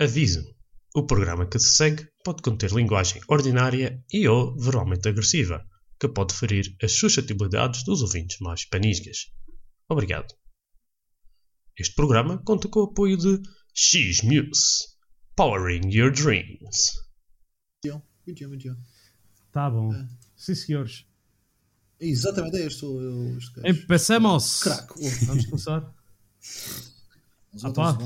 Aviso: o programa que se segue pode conter linguagem ordinária e ou verbalmente agressiva, que pode ferir as suscetibilidades dos ouvintes mais panisgas. Obrigado. Este programa conta com o apoio de X-Muse, Powering Your Dreams. Muito muito. Tá bom. É. Sim, senhores. Exatamente, é este, o- este gajo. Empecemos! Crack. Vamos começar. Ah,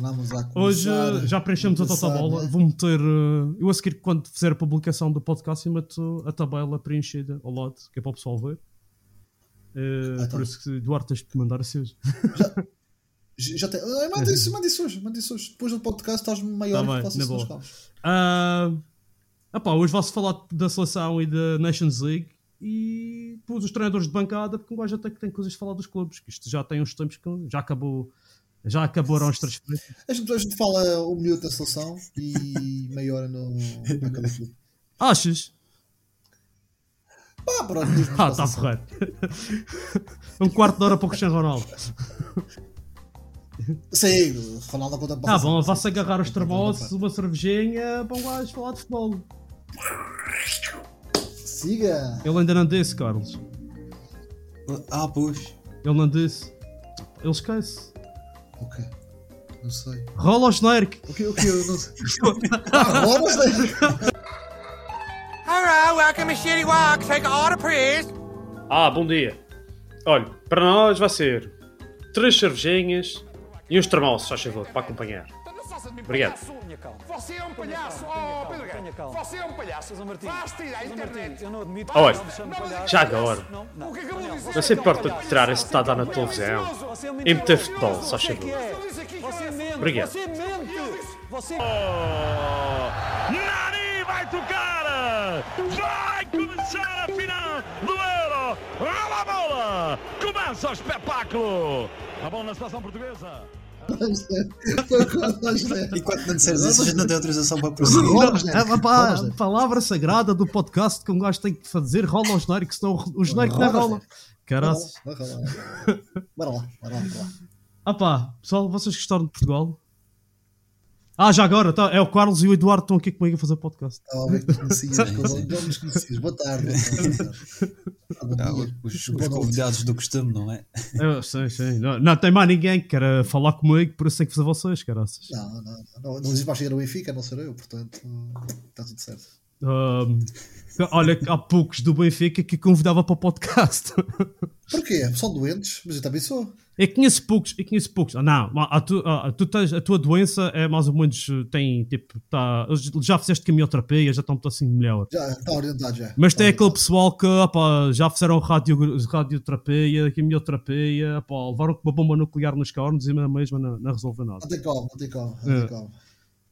Hoje eh, já preenchemos a tabela. né? Vou meter. eh, eu a seguir, quando fizer a publicação do podcast, eu meto a tabela preenchida ao lado, que é para o pessoal ver. Eh, Ah, tá. por isso que Duarte tens de mandar assim hoje. Já já tem. Ah, Manda isso, manda isso hoje, manda isso hoje. Depois do podcast estás maior Tá que bem, faço na isso boa. carros. Ah, epá, hoje vai-se falar da seleção e da Nations League e pus os treinadores de bancada, porque o gajo até que tem coisas a falar dos clubes, que isto já tem uns tempos que já acabou. Já acabaram as transferências. A gente, a gente fala um minuto da seleção e meia hora no, na cada clube. Achas? Pá, pronto, Ah, está porreiro. um quarto de hora para o Cristiano Ronaldo. Sim, Ronaldo conta para Tá a bom, vai-se agarrar os termossos, uma cervejinha, para um gajo falar de futebol. Siga! Ele ainda não disse, Carlos. Ah, pois. Ele não disse. Ele esquece. O quê? Não sei. Rola o genérico. O que o que eu não sei? Ah, agora não sei. Alright, welcome to Shitty Walk. Take a order, please. Ah, bom dia. Olha, para nós vai ser três cervejinhas e uns termossos, faz favor, para acompanhar. Obrigado. Você é um palhaço, oh Pedro Guerra. Você é um palhaço. Basta ir à internet. Eu não admito Olha, que me chame palhaço. já agora, Não, não. O que acabou de dizer? se importa de tirar esse que está a dar na televisão Você é um e mentiroso. meter futebol, só Você é. Você mente. Obrigado. Você mente. Você Nani vai tocar! Vai começar a final do Euro! Rola a bola! Começa o espetáculo! A bola na seleção portuguesa! Demos. Enquanto não disseres isso, a gente não tem autorização para prosseguir. É, a palavra sagrada do podcast que um gajo tem que fazer rola o genérico, senão o genérico não rola. Caraças. Bora lá, bora lá, bora lá, bora lá. Ah pá, pessoal, vocês gostaram de Portugal? Ah, já agora, tá, é o Carlos e o Eduardo estão aqui comigo a fazer podcast. Estava a ver que conhecias, não nos conhecias. Boa tarde. Ah, os, os convidados do costume, não é? Eu sei, sei. Não, não tem mais ninguém que queira falar comigo, por isso tem que fazer vocês, caraças. Não, não, não, não, não existe mais chegar ao Benfica, a não ser eu, portanto está tudo certo. Ahm, olha, há poucos do Benfica que convidava para o podcast. Porquê? São doentes, mas eu também sou. Eu conheço poucos, eu conheço poucos. Ah, não, a, tu, a, tu tens, a tua doença é mais ou menos, eh, tem tipo, tá, já fizeste quimioterapia, já estão assim melhor. Já está orientado já. Mas tem Está aquele orientado. pessoal que opá, já fizeram radio, radioterapia, quimioterapia, opá, levaram com uma bomba nuclear nos cornos e na mesma não, não resolve nada. Não tem calma, não tem calma, não É. tem calma.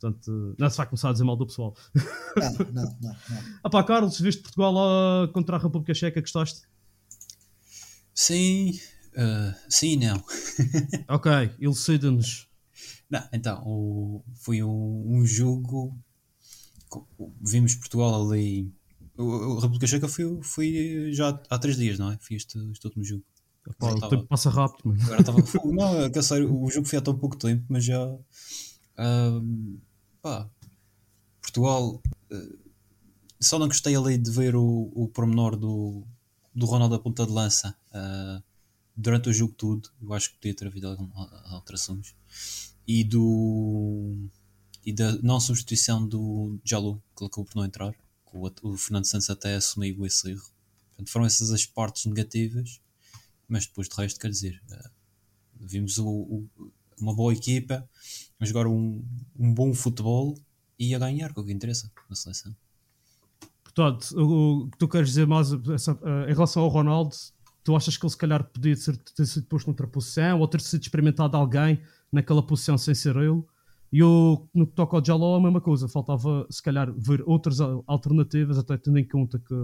Portanto, não se vai começar a dizer mal do pessoal. Não, não, não, não. Ah pá, Carlos, viste Portugal lá contra a República Checa, gostaste? Sim, ah, sim e não. Ok, elucida-nos. Não, então, o- foi um, um jogo. Vimos Portugal ali. O, o República Checa foi, foi já há três dias, não é? Foi este, este último jogo. Pá, o Tava- tempo passa rápido, mano. Agora Não, é que a sério, o jogo foi há tão pouco tempo, mas já. Ahm, pá, Portugal. eh, só não gostei ali de ver o, o pormenor do, do Ronaldo a ponta de lança ah, durante o jogo todo. Eu acho que podia ter havido algumas alterações. E do. E da não substituição do Jalou, que acabou por não entrar. O, o Fernando Santos até assumiu esse erro. Portanto, foram essas as partes negativas mas depois de resto, quer dizer, eh, vimos o- o- uma boa equipa a jogar um, um bom futebol e a ganhar, que é o que interessa na seleção. Portanto, o, que tu queres dizer mais eh, em relação ao Ronaldo, tu achas que ele se calhar podia ser, ter sido posto noutra posição ou ter sido experimentado alguém naquela posição sem ser ele? E o, no que toca ao Jaló, a mesma coisa, faltava se calhar ver outras al- alternativas, até tendo em conta que,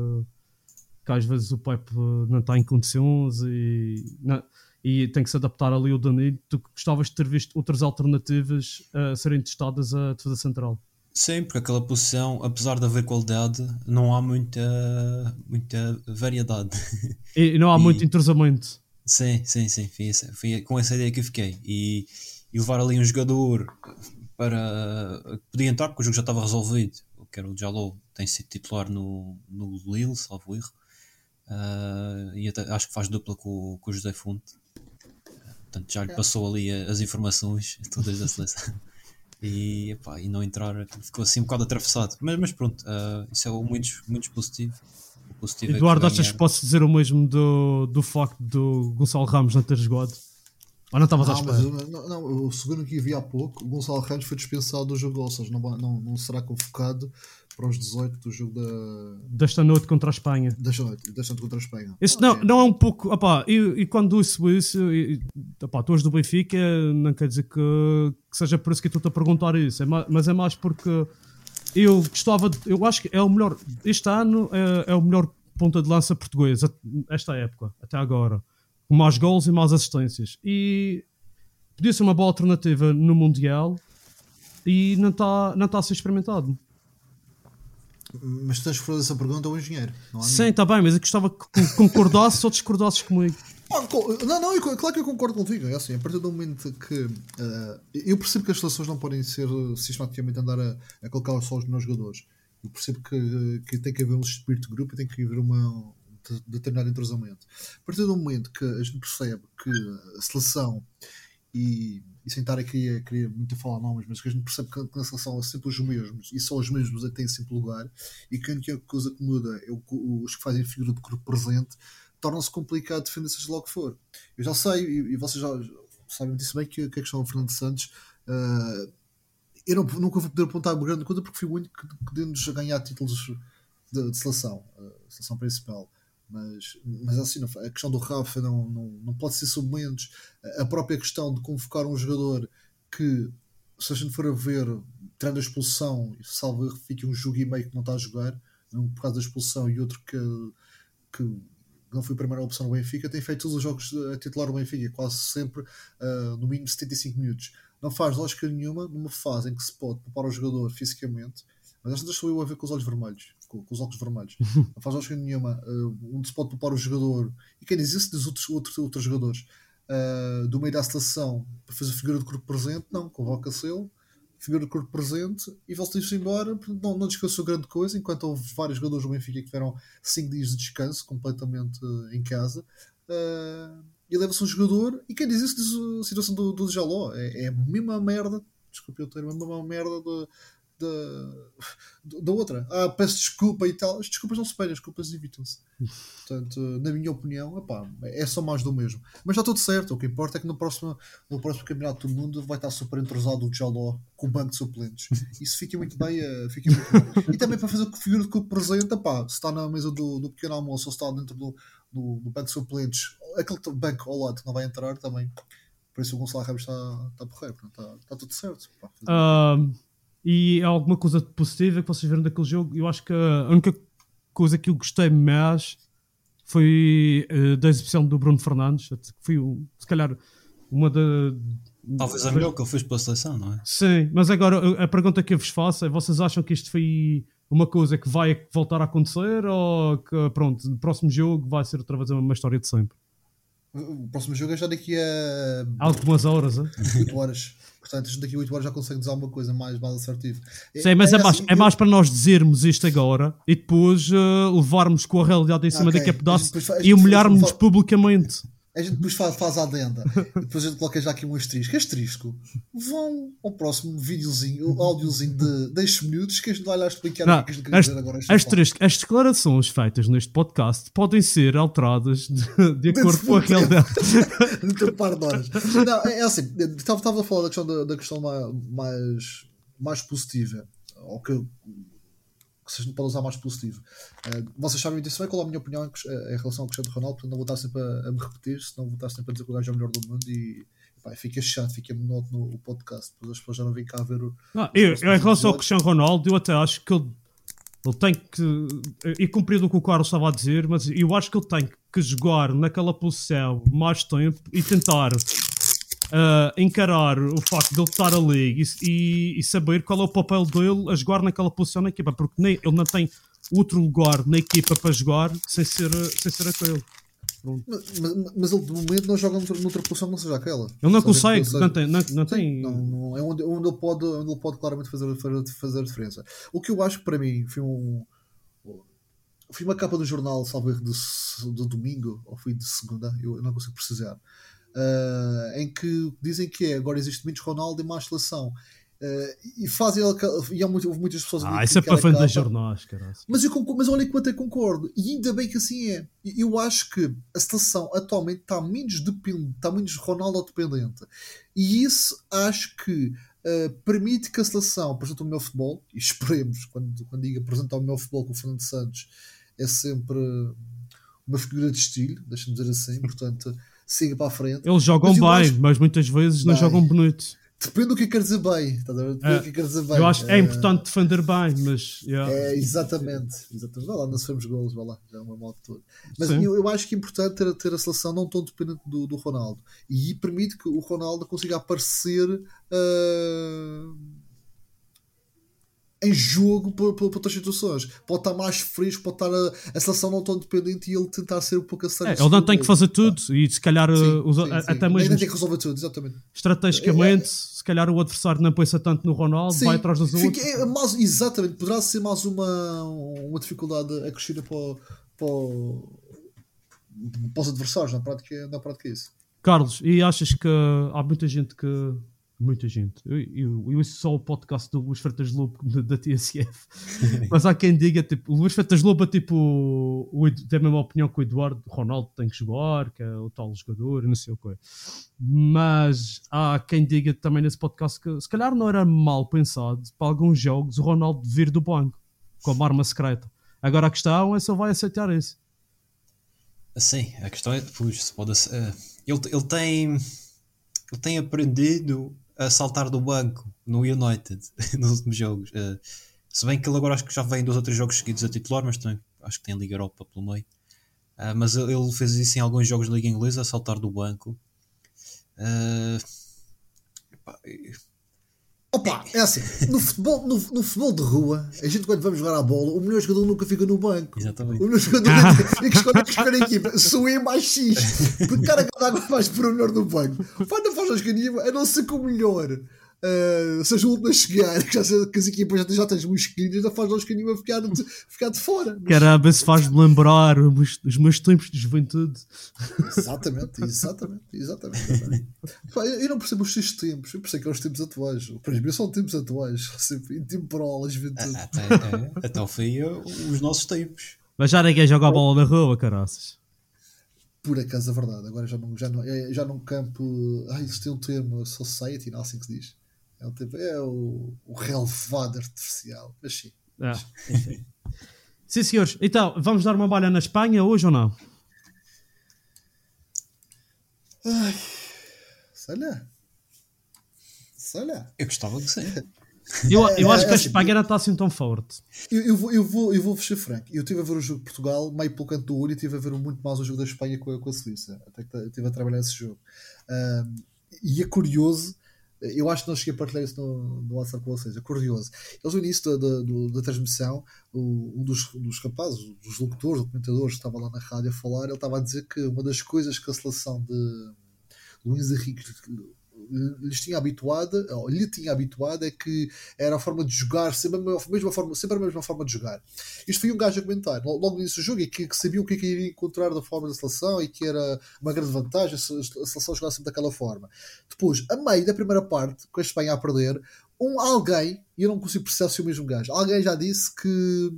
que às vezes o Pepe não está em condições e, não- e tem que se adaptar ali o Danilo. Tu gostavas de ter visto outras alternativas a serem testadas a defesa central? Sim, porque aquela posição, apesar de haver qualidade, não há muita, muita variedade. E, não há E- muito entrosamento. sim, sim, sim, foi, essa- foi com essa ideia que eu fiquei. E, e levar ali um jogador para. Podia entrar porque o jogo já estava resolvido. Que era o Jalou, tem sido titular no, no Lille, salvo erro. Uh, e até, acho que faz dupla com, com o José Fonte. Portanto, já lhe passou ali as informações todas da seleção. E, epá, e não entrar, ficou assim um bocado atravessado. Mas, mas pronto, ah, isso é muito, muito positivo. O positivo é que Eduardo, achas que posso dizer o mesmo do, do facto do Gonçalo Ramos não ter jogado? Ou não estavas à Não, mas espera? eu- não, não, o segundo que vi há pouco, o Gonçalo Ramos foi dispensado do jogo, ou seja, não, não, não será convocado para os 18 do jogo da, Desta noite contra a Espanha. desta noite, desta noite contra a Espanha. Isso não, não é um pouco. Opá, e, quando isso, e, e, opá, tu és do Benfica, não quer dizer que, que seja por isso que estou-te a perguntar isso, é ma- mas é mais porque eu gostava, de- eu acho que é o melhor, este ano é, é o melhor ponta de lança português, esta época, até agora, com mais gols e mais assistências. E podia ser uma boa alternativa no Mundial e não está não tá a ser experimentado. Mas tens que fazer essa pergunta ao engenheiro. Não há Sim, está bem, mas eu gostava que concordasses ou discordasses comigo. Co- Não, não, eu- claro que eu concordo contigo. É assim, a partir do momento que. eh, eu percebo que as seleções não podem ser sistematicamente andar a, a colocar só os melhores jogadores. Eu percebo que, que tem que haver um espírito de grupo e tem que haver uma, um de- determinado entrosamento. A partir do momento que a gente percebe que a seleção e, e sem estar a querer muito a falar nomes, mas que a gente percebe que na seleção são sempre os mesmos e só os mesmos é que têm sempre lugar e que a única coisa que muda é o os que fazem figura de corpo presente torna-se complicado defender seja lá o que for. Eu já sei, e, e vocês já sabem disso bem, que, que a questão do Fernando Santos ah, eu não, nunca vou poder apontar uma grande conta porque fui muito que, que deu-nos a ganhar títulos de, de seleção, a seleção principal. Mas, mas assim, não- a questão do Rafa não, não, não pode ser sub momentos. A própria questão de convocar um jogador que, se a gente for a ver, tirando a expulsão, salvo fique um jogo e meio que não está a jogar, um por causa da expulsão e outro que, que não foi a primeira opção no Benfica, tem feito todos os jogos a titular do Benfica, quase sempre ah, no mínimo 75 minutos. Não faz lógica nenhuma numa fase em que se pode poupar o jogador fisicamente, mas esta estou eu a ver com os olhos vermelhos, com, com os óculos vermelhos. Não faz lógica nenhuma ah, onde se pode poupar o jogador, e quem diz isso diz outros, outros, outros jogadores, ah, do meio da seleção para fazer figura de corpo presente, não, convoca-se ele, figura de corpo presente e volta-se embora. Não, não descansou grande coisa, enquanto houve vários jogadores do Benfica que tiveram 5 dias de descanso completamente eh, em casa. Eh, e leva-se um jogador, e quem diz isso diz a situação do, do Jaló. É, é a mesma merda, desculpe o termo, é a mesma merda da, da, da outra. Ah, peço desculpa e tal. As desculpas não se pedem, as desculpas evitam-se. Portanto, na minha opinião, epá, é só mais do mesmo. Mas está tudo certo. O que importa é que no próximo, no próximo Campeonato do Mundo vai estar super entrosado o Jaló com o banco de suplentes. Isso fica muito bem. eh, Fica muito bem. E também para fazer figura de corpo presente, epá, se está na mesa do, do pequeno almoço ou se está dentro do, do, do banco de suplentes, aquele banco ao lado que não vai entrar também. Por isso o Gonçalo Ramos está, portanto, Está, está tudo certo. Pá, Ah, e alguma coisa positiva que vocês viram daquele jogo? Eu acho que a única coisa que eu gostei mais foi eh, da exibição do Bruno Fernandes. Foi, um- se calhar, uma da. Talvez a melhor que ele fez pela seleção, não é? Sim, mas agora a a pergunta que eu vos faço é: vocês acham que isto foi uma coisa que vai voltar a acontecer ou que, pronto, no próximo jogo vai ser outra vez uma história de sempre? O próximo jogo é já daqui a Algumas horas, é? 8 horas. Portanto, daqui a 8 horas já consegue dizer alguma coisa mais, mais assertiva. Sim, mas é, mais, assim, é mais para nós dizermos isto agora e depois eh, levarmos com a realidade em cima Ok, daquele a pedaço gente depois e humilharmos publicamente. A gente depois faz, faz a adenda. E depois a gente coloca já aqui um asterisco. Asterisco. Vão ao próximo videozinho, áudiozinho de 10 minutos que a gente vai lá explicar Não, o que é que a gente queria as, dizer agora. as, declarações feitas neste podcast podem ser alteradas de, de acordo com a realidade. Muito par de horas. Não, é é assim, estava a falar da questão, da, da questão ma- mais, mais positiva, ou que, que se a gente pode usar mais positivo. Eh, vocês sabem disso bem, qual é a minha opinião em, eh, em relação ao Cristiano Ronaldo, portanto não vou estar sempre a, a me repetir, senão vou estar sempre a dizer que o gajo é o melhor do mundo e pá, fica chato, fica monótono o podcast, depois as pessoas já não vêm cá ver o. Não, eu, eu, em relação ao. Cristiano Ronaldo, eu até acho que ele, ele tem que. E cumprido o que o Carlos estava a dizer, mas eu acho que ele tem que jogar naquela posição mais tempo e tentar ah, encarar o facto de ele estar ali e, e- saber qual é o papel dele a jogar naquela posição na equipa, porque nem, ele não tem outro lugar na equipa para jogar sem ser, sem ser aquele. Mas, mas- mas ele de momento não joga noutra, noutra posição que não seja aquela. Ele não consegue, seja- não tem. Não, não tem não, não- é onde, onde, ele pode, onde ele pode claramente fazer, fazer, a diferença. O que eu acho que para mim foi um. Foi uma capa do jornal, salvo erro, de, de domingo, ou foi de segunda, eu não consigo precisar, ah, em que dizem que é, agora existe menos Ronaldo e mais seleção. Ah, e fazem e há muito- houve muitas pessoas a Ah, isso é para aquela fã de capa- jornais, mas eu, concordo, mas olha que eu concordo. E ainda bem que assim é. Eu acho que a seleção atualmente está menos dependente, está menos Ronaldo dependente. E isso acho que eh, permite que a seleção apresente o melhor futebol. E esperemos, quando, quando diga apresentar o melhor futebol com o Fernando Santos, é sempre uma figura de estilo, deixa-me dizer assim. Portanto, siga para a frente. Eles jogam Mas bem, acho- mas muitas vezes não Bem. jogam bonito. Depende do que quer dizer bem. Depende É, do que quer dizer bem. Eu acho que é Eh, importante defender bem, mas. yeah. É, exatamente. exatamente. Vai lá, não sofremos golos, vai lá, já é uma de tudo. Mas eu, eu acho que é importante ter, ter a seleção não tão dependente do, do Ronaldo. E permite que o Ronaldo consiga aparecer ah, em jogo por outras situações. Pode estar mais fresco, pode estar a, a seleção não tão dependente e ele tentar ser um pouco a sério. É, ele não tem que fazer tudo e se calhar Sim, os- sim, a- sim. até Nem- mesmo tem que resolver tudo, exatamente. estrategicamente, se calhar o adversário não pensa tanto no Ronaldo, Sim, vai atrás dos outros. é mais- exatamente, poderá ser mais uma, uma dificuldade acrescida para, para, para os adversários, na prática, na prática é isso. Carlos, e achas que há muita gente que. Muita gente. Eu, eu, eu ouço só o podcast do Luís Freitas Lobo da, TSF. Mas há quem diga, tipo, o Luís Freitas Lobo é tipo. O, tem a mesma opinião que o Eduardo Ronaldo tem que jogar, que é o tal jogador, não sei o que. Mas há quem diga também nesse podcast que se calhar não era mal pensado para alguns jogos o Ronaldo vir do banco como arma secreta. Agora a questão é se ele vai aceitar isso. Sim, a questão é depois se pode. eh, ele, ele tem. Ele tem aprendido a saltar do banco no United nos últimos jogos. Eh, se bem que ele agora acho que já vem dois ou três jogos seguidos a titular, mas também acho que tem Liga Europa pelo meio. Ah, mas ele fez isso em alguns jogos da Liga Inglesa, a saltar do banco. Pá, Opa, é assim, no futebol, no, no futebol de rua, a gente quando vamos jogar a bola, o melhor jogador nunca fica no banco. Exatamente. O melhor jogador é que escolhe a equipa. Sou eu mais X. Porque cara que água faz por o melhor no banco. Vai não faz a escaninha, a não ser que o melhor ah, seja o último a chegar, que, já, sei que as equipas já, já têm os musquilinhos, ainda faz a escaninha a ficar de, ficar de fora. Mas- Caramba, se faz-me lembrar os, os meus tempos de juventude. Exatamente, exatamente, exatamente. exatamente. Pá, eu eu não percebo os seus tempos, eu percebo que é os tempos atuais. Para mim são tempos atuais, sempre intemporal, a juventude. até, é, até ao fim, é os nossos tempos. Mas já ninguém joga a bola na rua, caraças. Por acaso é verdade, agora já não, já não, é, já num campo. Ai, isso tem um termo, society, não é assim que se diz. É, um tempo, é o, o relevado artificial. Mas sim. É, enfim. Sim, senhores. Então, vamos dar uma balha na Espanha hoje ou não? Sei lá. Sei lá. Eu gostava que sim. Eu, eu acho que a é assim, Espanha não está assim tão forte. Eu, eu, vou, eu, vou, eu vou ser franco. Eu estive a ver o jogo de Portugal, meio pelo canto do olho, e estive a ver muito mais o jogo da Espanha com a, com a Suíça. Até que estive a trabalhar esse jogo. Ahm, e é curioso, eu acho que não cheguei a partilhar isso no, no WhatsApp com vocês. É curioso. Eles, no início da, da, da transmissão, um dos, dos rapazes, dos locutores, documentadores que estava lá na rádio a falar, ele estava a dizer que uma das coisas que a seleção de Luís Henrique lhes tinha habituado, ou lhe tinha habituado, é que era a forma de jogar, sempre a mesma, forma, sempre a mesma forma de jogar. Isto foi um gajo a comentar, logo no início do jogo, e que, que sabia o que é que iria encontrar da forma da seleção e que era uma grande vantagem se a seleção jogasse sempre daquela forma. Depois, a meio da primeira parte, com a Espanha a perder, um alguém, e eu não consigo perceber se é o mesmo gajo, alguém já disse que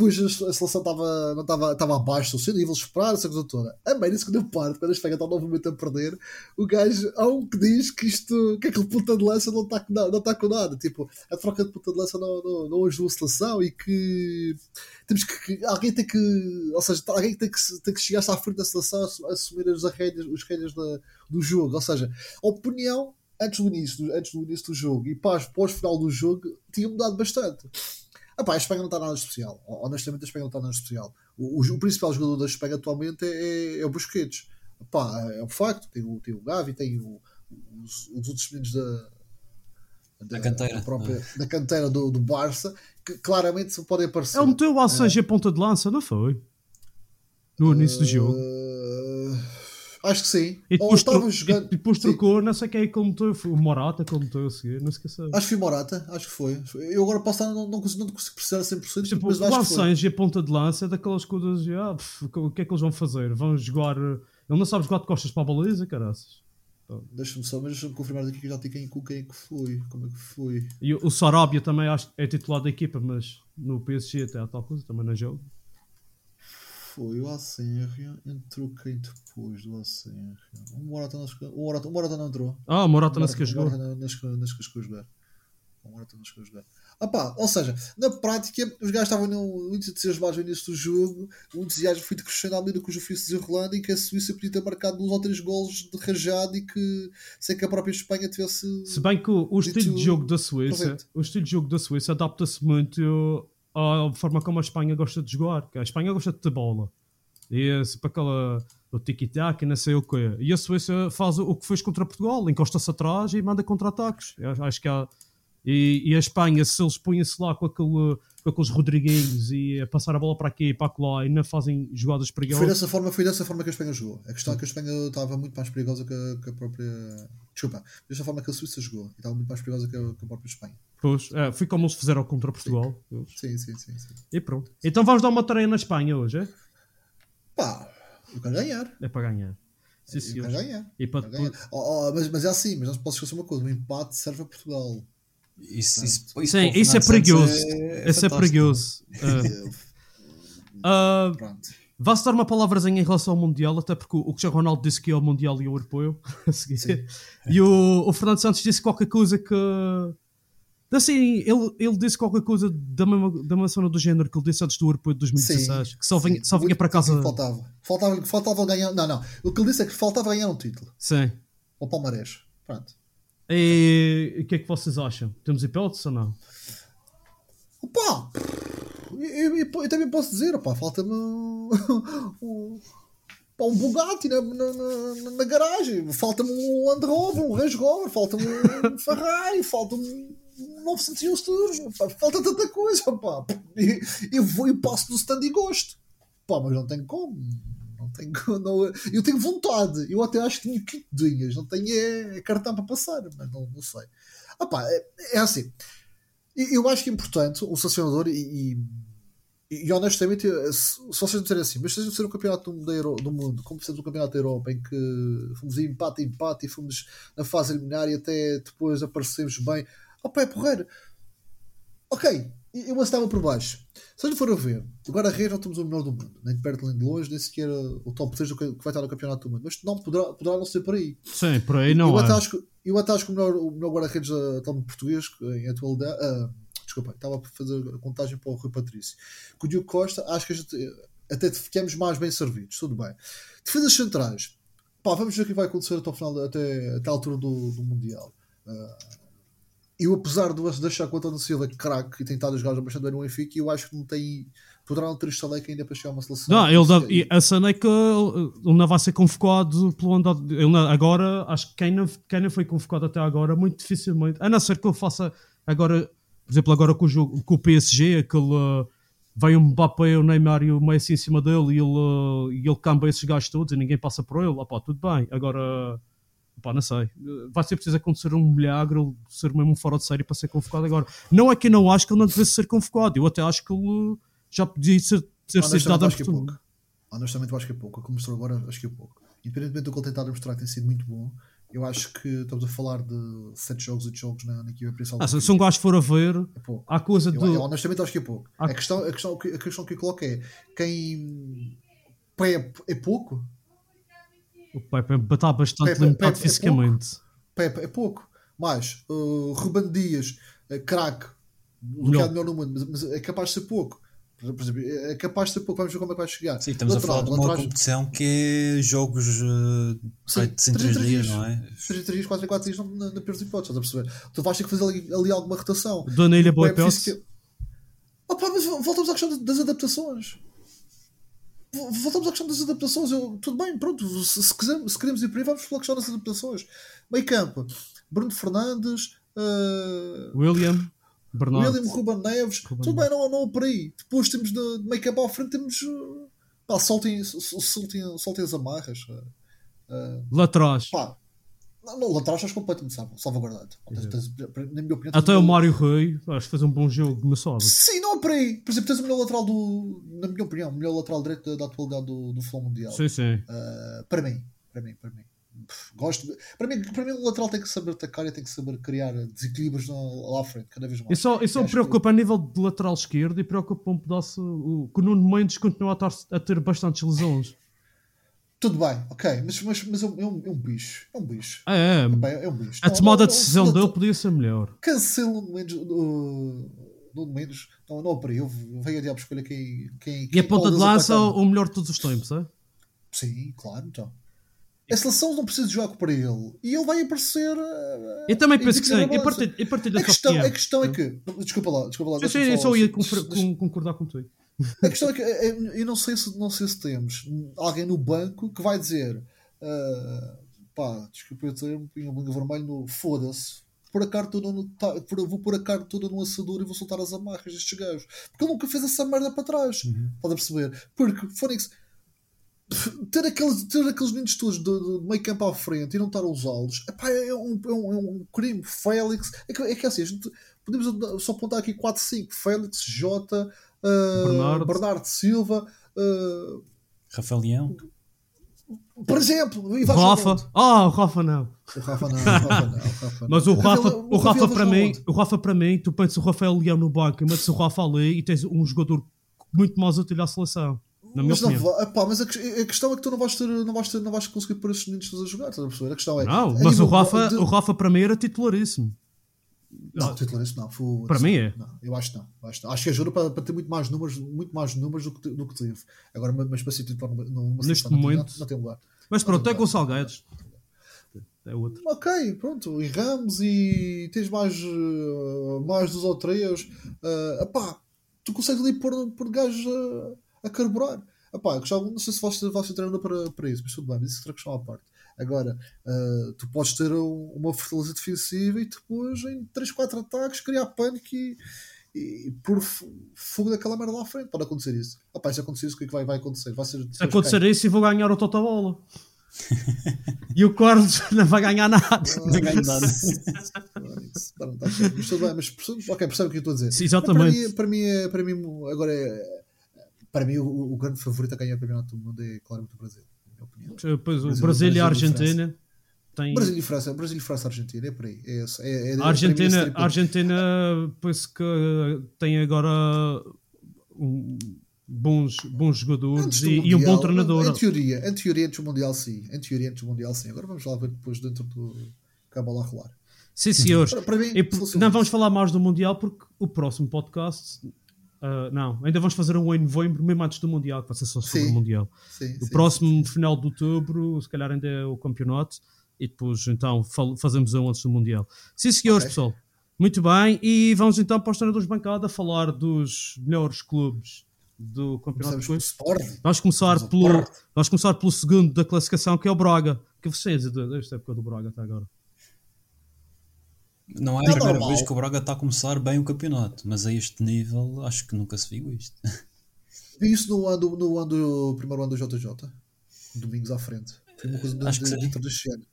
cuja seleção estava, não estava, estava abaixo do seu nível esperado, essa coisa toda. A meio da segunda parte, quando a Espanha está novamente a perder, o gajo, há um que diz que isto, que aquele ponta de lança não está nada, não está com nada. Tipo, a troca de ponta de lança não, não, não ajudou a seleção e que temos que, que- alguém tem que, ou seja, alguém tem que, tem que chegar-se à frente da seleção a assu- a assumir as rédeas, os rédeas da- do jogo. Ou seja, a opinião antes do início, antes do início do jogo e pós final do jogo tinha mudado bastante. Ah pá, a Espanha não está nada especial. Honestamente, a Espanha não está nada especial. O, o- o principal jogador da Espanha atualmente é, é o Busquets. Pá, é um facto. Tem o, tem o Gavi, tem o- os, os outros meninos da, da, Da canteira. da própria, da canteira do, do Barça que claramente podem aparecer. Ele meteu o ACG ponta de lança, não foi? no início do jogo. Acho que sim. E Ou depois, tro- jogando. e depois Sim. trocou, não sei quem é que foi o Morata meteu a seguir, não esqueça. Acho que foi Morata, acho que foi. Eu agora posso estar, não, não, consigo, não consigo precisar 100%, Tipo, mas o acho. Lanções e a ponta de lança é daquelas coisas. de, Ah, pff, o que é que eles vão fazer? Vão jogar. Ele não sabe jogar de costas para a baliza, caraças. Deixa-me só, mas deixa-me confirmar aqui que já tenho quem, com quem é que foi. Como é que foi? E o Sarabia também acho é titular da equipa, mas no PSG até há tal coisa, também não jogo. Foi o ACR, entrou quem depois do ACR? O Morata não, o Morata, o Morata não entrou. Ah, o Morata O não sequer o jogou. Morata não, chegou a jogar. O Morata não chegou a jogar. Ah pá, ou seja, na prática, os gajos estavam muito entusiasmados no início do jogo, o entusiasmo foi decrescendo à medida que o jogo foi se desenrolando e que a Suíça podia ter marcado dois ou três golos de rajado e que sem que a própria Espanha tivesse. Se bem que o, o estilo de jogo da Suíça, o estilo de jogo da Suíça adapta-se muito à forma como a Espanha gosta de jogar. A Espanha gosta de bola. E é sempre aquela o tiki-taka e não sei o quê. E a Suíça faz o, que fez contra Portugal, encosta-se atrás e manda contra-ataques. Acho que há. E, e a Espanha, se eles põem-se lá com, aquele, com aqueles Rodriguinhos e a passar a bola para aqui e para lá e não fazem jogadas Foi perigosas. dessa, forma, foi dessa forma que a Espanha jogou. A questão é que a Espanha estava muito mais perigosa que a, que a própria. Desculpa, dessa forma que a Suíça jogou. E estava muito mais perigosa que a, que a própria Espanha. Pois, é, foi como eles fizeram contra Portugal. Sim, sim, sim. sim. E pronto. Então vamos dar uma tarefa na Espanha hoje, é? Pá, eu quero ganhar. É para ganhar. Sim, senhor. quero ganhar. E para ganhar. Oh, oh, mas, mas é assim, mas não se pode esquecer uma coisa: o empate serve a Portugal. Isso, isso, isso Sim, o isso é Fernando Santos perigoso. é Esse é perigoso. Ah, Pronto. Vá-se dar uma palavrazinha em relação ao Mundial, até porque o o Cristiano Ronaldo disse que é o Mundial e o Europeu a seguir. E o, o Fernando Santos disse qualquer coisa que. Assim, ele, ele disse qualquer coisa da mesma, da mesma zona do género que ele disse antes do Europeu de 2016, que só vinha, sim. só vinha para casa. Faltava. faltava. Faltava ganhar. Não, não. O que ele disse é que faltava ganhar um título. Sim. Ao Palmarés. Pronto. E o que é que vocês acham? Temos hipóteses ou não? Opa! Eu, eu- eu também posso dizer, opa, falta-me um, um, Bugatti na, na, na- na garagem, falta-me um Land Rover, um Range Rover, falta-me um Ferrari, falta-me um 911 Turbo, falta tanta coisa, pá. Eu vou e passo no stand e gosto. Pá, mas não tenho como. Não tenho, não- eu tenho vontade, eu até acho que tenho kit de não tenho é, cartão para passar, mas não, não sei. Ah, pá, é, é assim. Eu acho que é importante o sancionador e, e, e honestamente, se, vocês assim, mas se a gente ser o campeonato do, Euro- do mundo, como fizemos o campeonato da Europa, em que fomos em empate, empate e fomos na fase eliminar e até depois aparecemos bem, opa, é porreiro. Ok, eu estava por baixo. Se a gente for a ver, o guarda-redes não temos o melhor do mundo, nem de perto nem de longe, nem sequer o top 3 do que vai estar no campeonato do mundo, mas não poderá, poderá não ser por aí. Sim, por aí não eu, é. até acho eu até acho que o melhor, o melhor guarda-redes uh, atualmente português, em atualidade. ah, desculpa, estava a fazer a contagem para o Rui Patrício. Com o Diogo Costa, acho que gente até ficamos mais bem servidos, tudo bem. Defesas centrais, pá, vamos ver o que vai acontecer até, final, até, até a altura do, do Mundial. Ah, eu, apesar de deixar com o António Silva craque e tentar jogar bastante bem no Benfica, eu acho que não tem. Poderá não ter estaleca ainda para chegar a uma seleção. Não, ele deve, e a é que ele não vai ser convocado pelo. Ele não- agora, acho que quem não, quem não foi convocado até agora, muito dificilmente. A não ser que ele faça agora, por exemplo, agora com o, jogo, com o PSG, aquele. uh, Vem o Mbappé, o Neymar e o Messi em cima dele e ele, uh, e ele camba esses gajos todos e ninguém passa por ele. Opá, tudo bem. Agora, opá, não sei. Vai ser preciso acontecer um milagre, ser mesmo um fora de série para ser convocado agora. Não é que eu não acho que ele não devesse ser convocado. Eu até acho que ele já podia ser, ter sido dado a acho que é oportunidade. pouco. Honestamente, eu acho que é pouco. Mostrou agora, acho que é pouco. Independentemente do que ele tentar mostrar tem sido muito bom, eu acho que estamos a falar de 7 jogos, 8 jogos na, na equipa principal. Ah, se, um gajo for a ver, É pouco. há coisa Eu, de. eu honestamente acho que é pouco. Há- A, questão, a, questão, que- a questão que eu coloco é quem pá, é pouco, O Pepe está bastante Pepe- limitado Pepe é fisicamente. pá, é, é pouco. Mas uh, Ruben Dias, uh, craque, o que Melhor. é melhor no mundo, mas, mas é capaz de ser pouco. Por exemplo, é capaz de ser pouco. Vamos ver como é que vai chegar. Sim, estamos a Lateral, falar de uma laterais- competição que é jogos uh, Sim, feitos em três 3 dias. não é? 3 dias, 4 em 4 dias na, na pior das hipóteses, estás a perceber? Tu vais ter que fazer ali, ali alguma rotação. Dona Ilha Boa É preciso Hipótese. que- Opa, mas voltamos à questão das adaptações. Vol- Voltamos à questão das adaptações. Eu, tudo bem, pronto. Se, se quisermos, se queremos ir por aí, vamos pela questão das adaptações. Meio campo, Bruno Fernandes, uh, William, Bernardo. William Ruben Neves, Ruben tudo bem, não, não por aí. Depois temos de, de campo à frente, temos uh, Pá, soltem, soltem, soltem as amarras. Uh, pá, não, não, atrás estás completamente salvo- salvaguardado. Tens- tens- Na minha opinião, Até o Mário Rui, acho que fez um bom jogo no sábado. Sim, não é por aí. Por exemplo, tens o melhor lateral do. Na minha opinião, o melhor lateral direito da, da atualidade do, do futebol mundial. Sim, sim. Uh, para mim, para mim, para mim. Pff, Gosto de- para mim, para mim, o lateral tem que saber atacar e tem que saber criar desequilíbrios na- lá à frente, cada vez mais. Isso só, isso só E me preocupa a nível de lateral esquerdo e preocupa um pedaço o, que o Nuno Mendes continua a, tar- a ter bastantes lesões. Tudo bem, ok, mas, mas, mas é, um, é um- é bicho. É um bicho. É, é. Bem, é um bicho. A tomada de decisão não, dele podia ser melhor. Cancelo o Mendes. Uh, Nuno Mendes, não, não para eu venho a diabo escolha quem, quem, E a ponta de lança, o melhor de todos os tempos, é? Sim, claro, então. A seleção não precisa de jogar para ele e ele vai aparecer. Eu também em penso que sim. Eu partilho, eu partilho A questão, a questão é que. Desculpa lá, desculpa lá. Eu falar só ia assim. concordar contigo. A questão é que é, é, eu não sei, se, não sei se temos alguém no banco que vai dizer ah, pá, desculpa eu ter um bunga vermelho no foda-se. Pôr a carta toda no, tá, pôr- vou pôr a carta toda no assador e vou soltar as amarras destes gajos. Porque ele nunca fez essa merda para trás. Pode perceber? Porque Fónix ter aqueles, ter aqueles meninos todos de, de meio campo à frente e não estar a usá-los epá, é, um, é, um, é um crime. Félix, é que, é que assim, a gente, podemos só apontar aqui 4, 5: Félix, Jota, ah, Bernardo. Bernardo Silva, ah, Rafael Leão. por exemplo, e Rafa. aonde? Ah, o Rafa não. O Rafa não, o Rafa não, o Rafa não. Mas o Rafa, Rafael- o Rafa para mim, o Rafa para mim, tu pensas o Rafael Leão no banco e metes o Rafa ali e tens um jogador muito mais útil à seleção. Na Mas, não, epá, mas a, a questão é que tu não vais, ter, não vais, ter, não vais conseguir pôr esses meninos todos a jogar, estás a perceber? A questão é. Não, mas o Rafa, de- o Rafa para mim era titularíssimo. Não, titular isso não. foda-se. Para mim é. Não, eu acho que não. Acho, que não. acho que ajuda para, para ter muito mais números, muito mais números do que, do que teve. Agora, mas para ser titular numa, Neste momento- não, tem lugar. Mas pronto, é Gonçalo Guedes. É outro. Ok, pronto, e Ramos e tens mais, eh, mais dos ou três. Uh, epá, tu consegues ali pôr, pôr gajos a, a carburar. Epá, não sei se ser, vais ser treinador para, para isso, mas tudo bem, mas isso outra questão à parte. Agora, uh, tu podes ter um- uma fortaleza defensiva e depois em 3, 4 ataques criar pânico e, e pôr f- fogo daquela merda lá à frente. Pode acontecer isso. Epá, se acontecer isso, o que é que vai, vai acontecer? Vai ser, Se acontecer isso, eu vou ganhar o Tota Bola. e o Carlos não vai ganhar nada. Não ganho nada. Não, tá certo, mas tudo bem, mas percebe- ok, percebe o que eu estou a dizer. Sim, exatamente. Mas Para mim, para mim, é- para mim agora é, para mim o, o grande favorito a ganhar o campeonato do mundo é claramente o Brasil, minha opinião. Depois o Brasil- e a e Argentina. Tem... Brasil e França, Brasil e França, Argentina, é por aí. É, é, é, A mim, esse Argentina, a Argentina penso que tem agora um- bons, bons jogadores Antes do e, e um bom Mundial, treinador. Em teoria, em teoria antes do Mundial sim. Em teoria antes do Mundial sim. Agora vamos lá ver depois dentro do que a rolar. Sim, senhores. Para, para mim, E não vamos falar mais do Mundial porque o próximo podcast. Ah, não, ainda vamos fazer um em novembro, mesmo antes do Mundial, que vai ser só sobre Sim. o Mundial. sim, O sim, próximo final de outubro, se calhar ainda é o campeonato, e depois então fazemos um antes do Mundial. Sim, senhores, Ok. pessoal. Muito bem, e vamos então para os treinadores de bancada falar dos melhores clubes do campeonato. De Clubes. Sporting. Vamos começar, Vamos pelo, vamos começar pelo segundo da classificação, que é o Braga. O que vocês desta época do Braga até agora? Não é É a primeira normal. vez que o Braga está a começar bem o campeonato, mas a este nível acho que nunca se viu isto. Vi isso no ano, no ano, primeiro ano do JJ. Domingos à frente. Foi uma coisa de, Acho que de, de.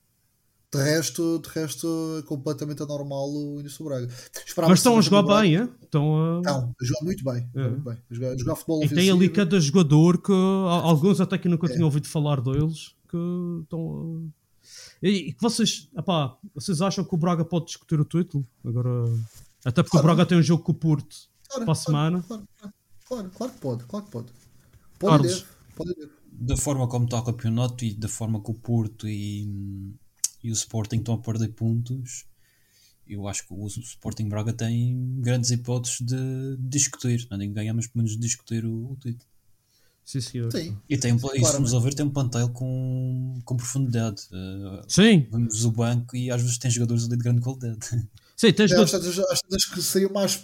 De resto, de resto, é completamente anormal o início do Braga. Esperava Mas estão a jogar bem, é? Estão a... Estão, a jogar muito bem. É. Muito bem. Jogar, futebol E tem ali cada jogador que a- alguns até que É. nunca tinham ouvido falar deles que estão. E, e que vocês, epá, vocês acham que o Braga pode discutir o título? Agora, até porque o Claro. Braga tem um jogo com o Porto Claro, para a claro, semana. Claro, claro, claro que pode. Claro que pode. Pode deve. Pode deve. Da forma como está o campeonato e da forma que o Porto e, e o Sporting estão a perder pontos, eu acho que o Sporting Braga tem grandes hipóteses de discutir. Não digo ganhar, mas pelo menos discutir o, o título. Sim, senhor. Sim. E, tem, um, e se a ver, tem um plantel com, com profundidade. Uh, Sim, vemos o banco e às vezes tem jogadores ali de grande qualidade. sim, tens É, tantas- às tantas que seriam mais,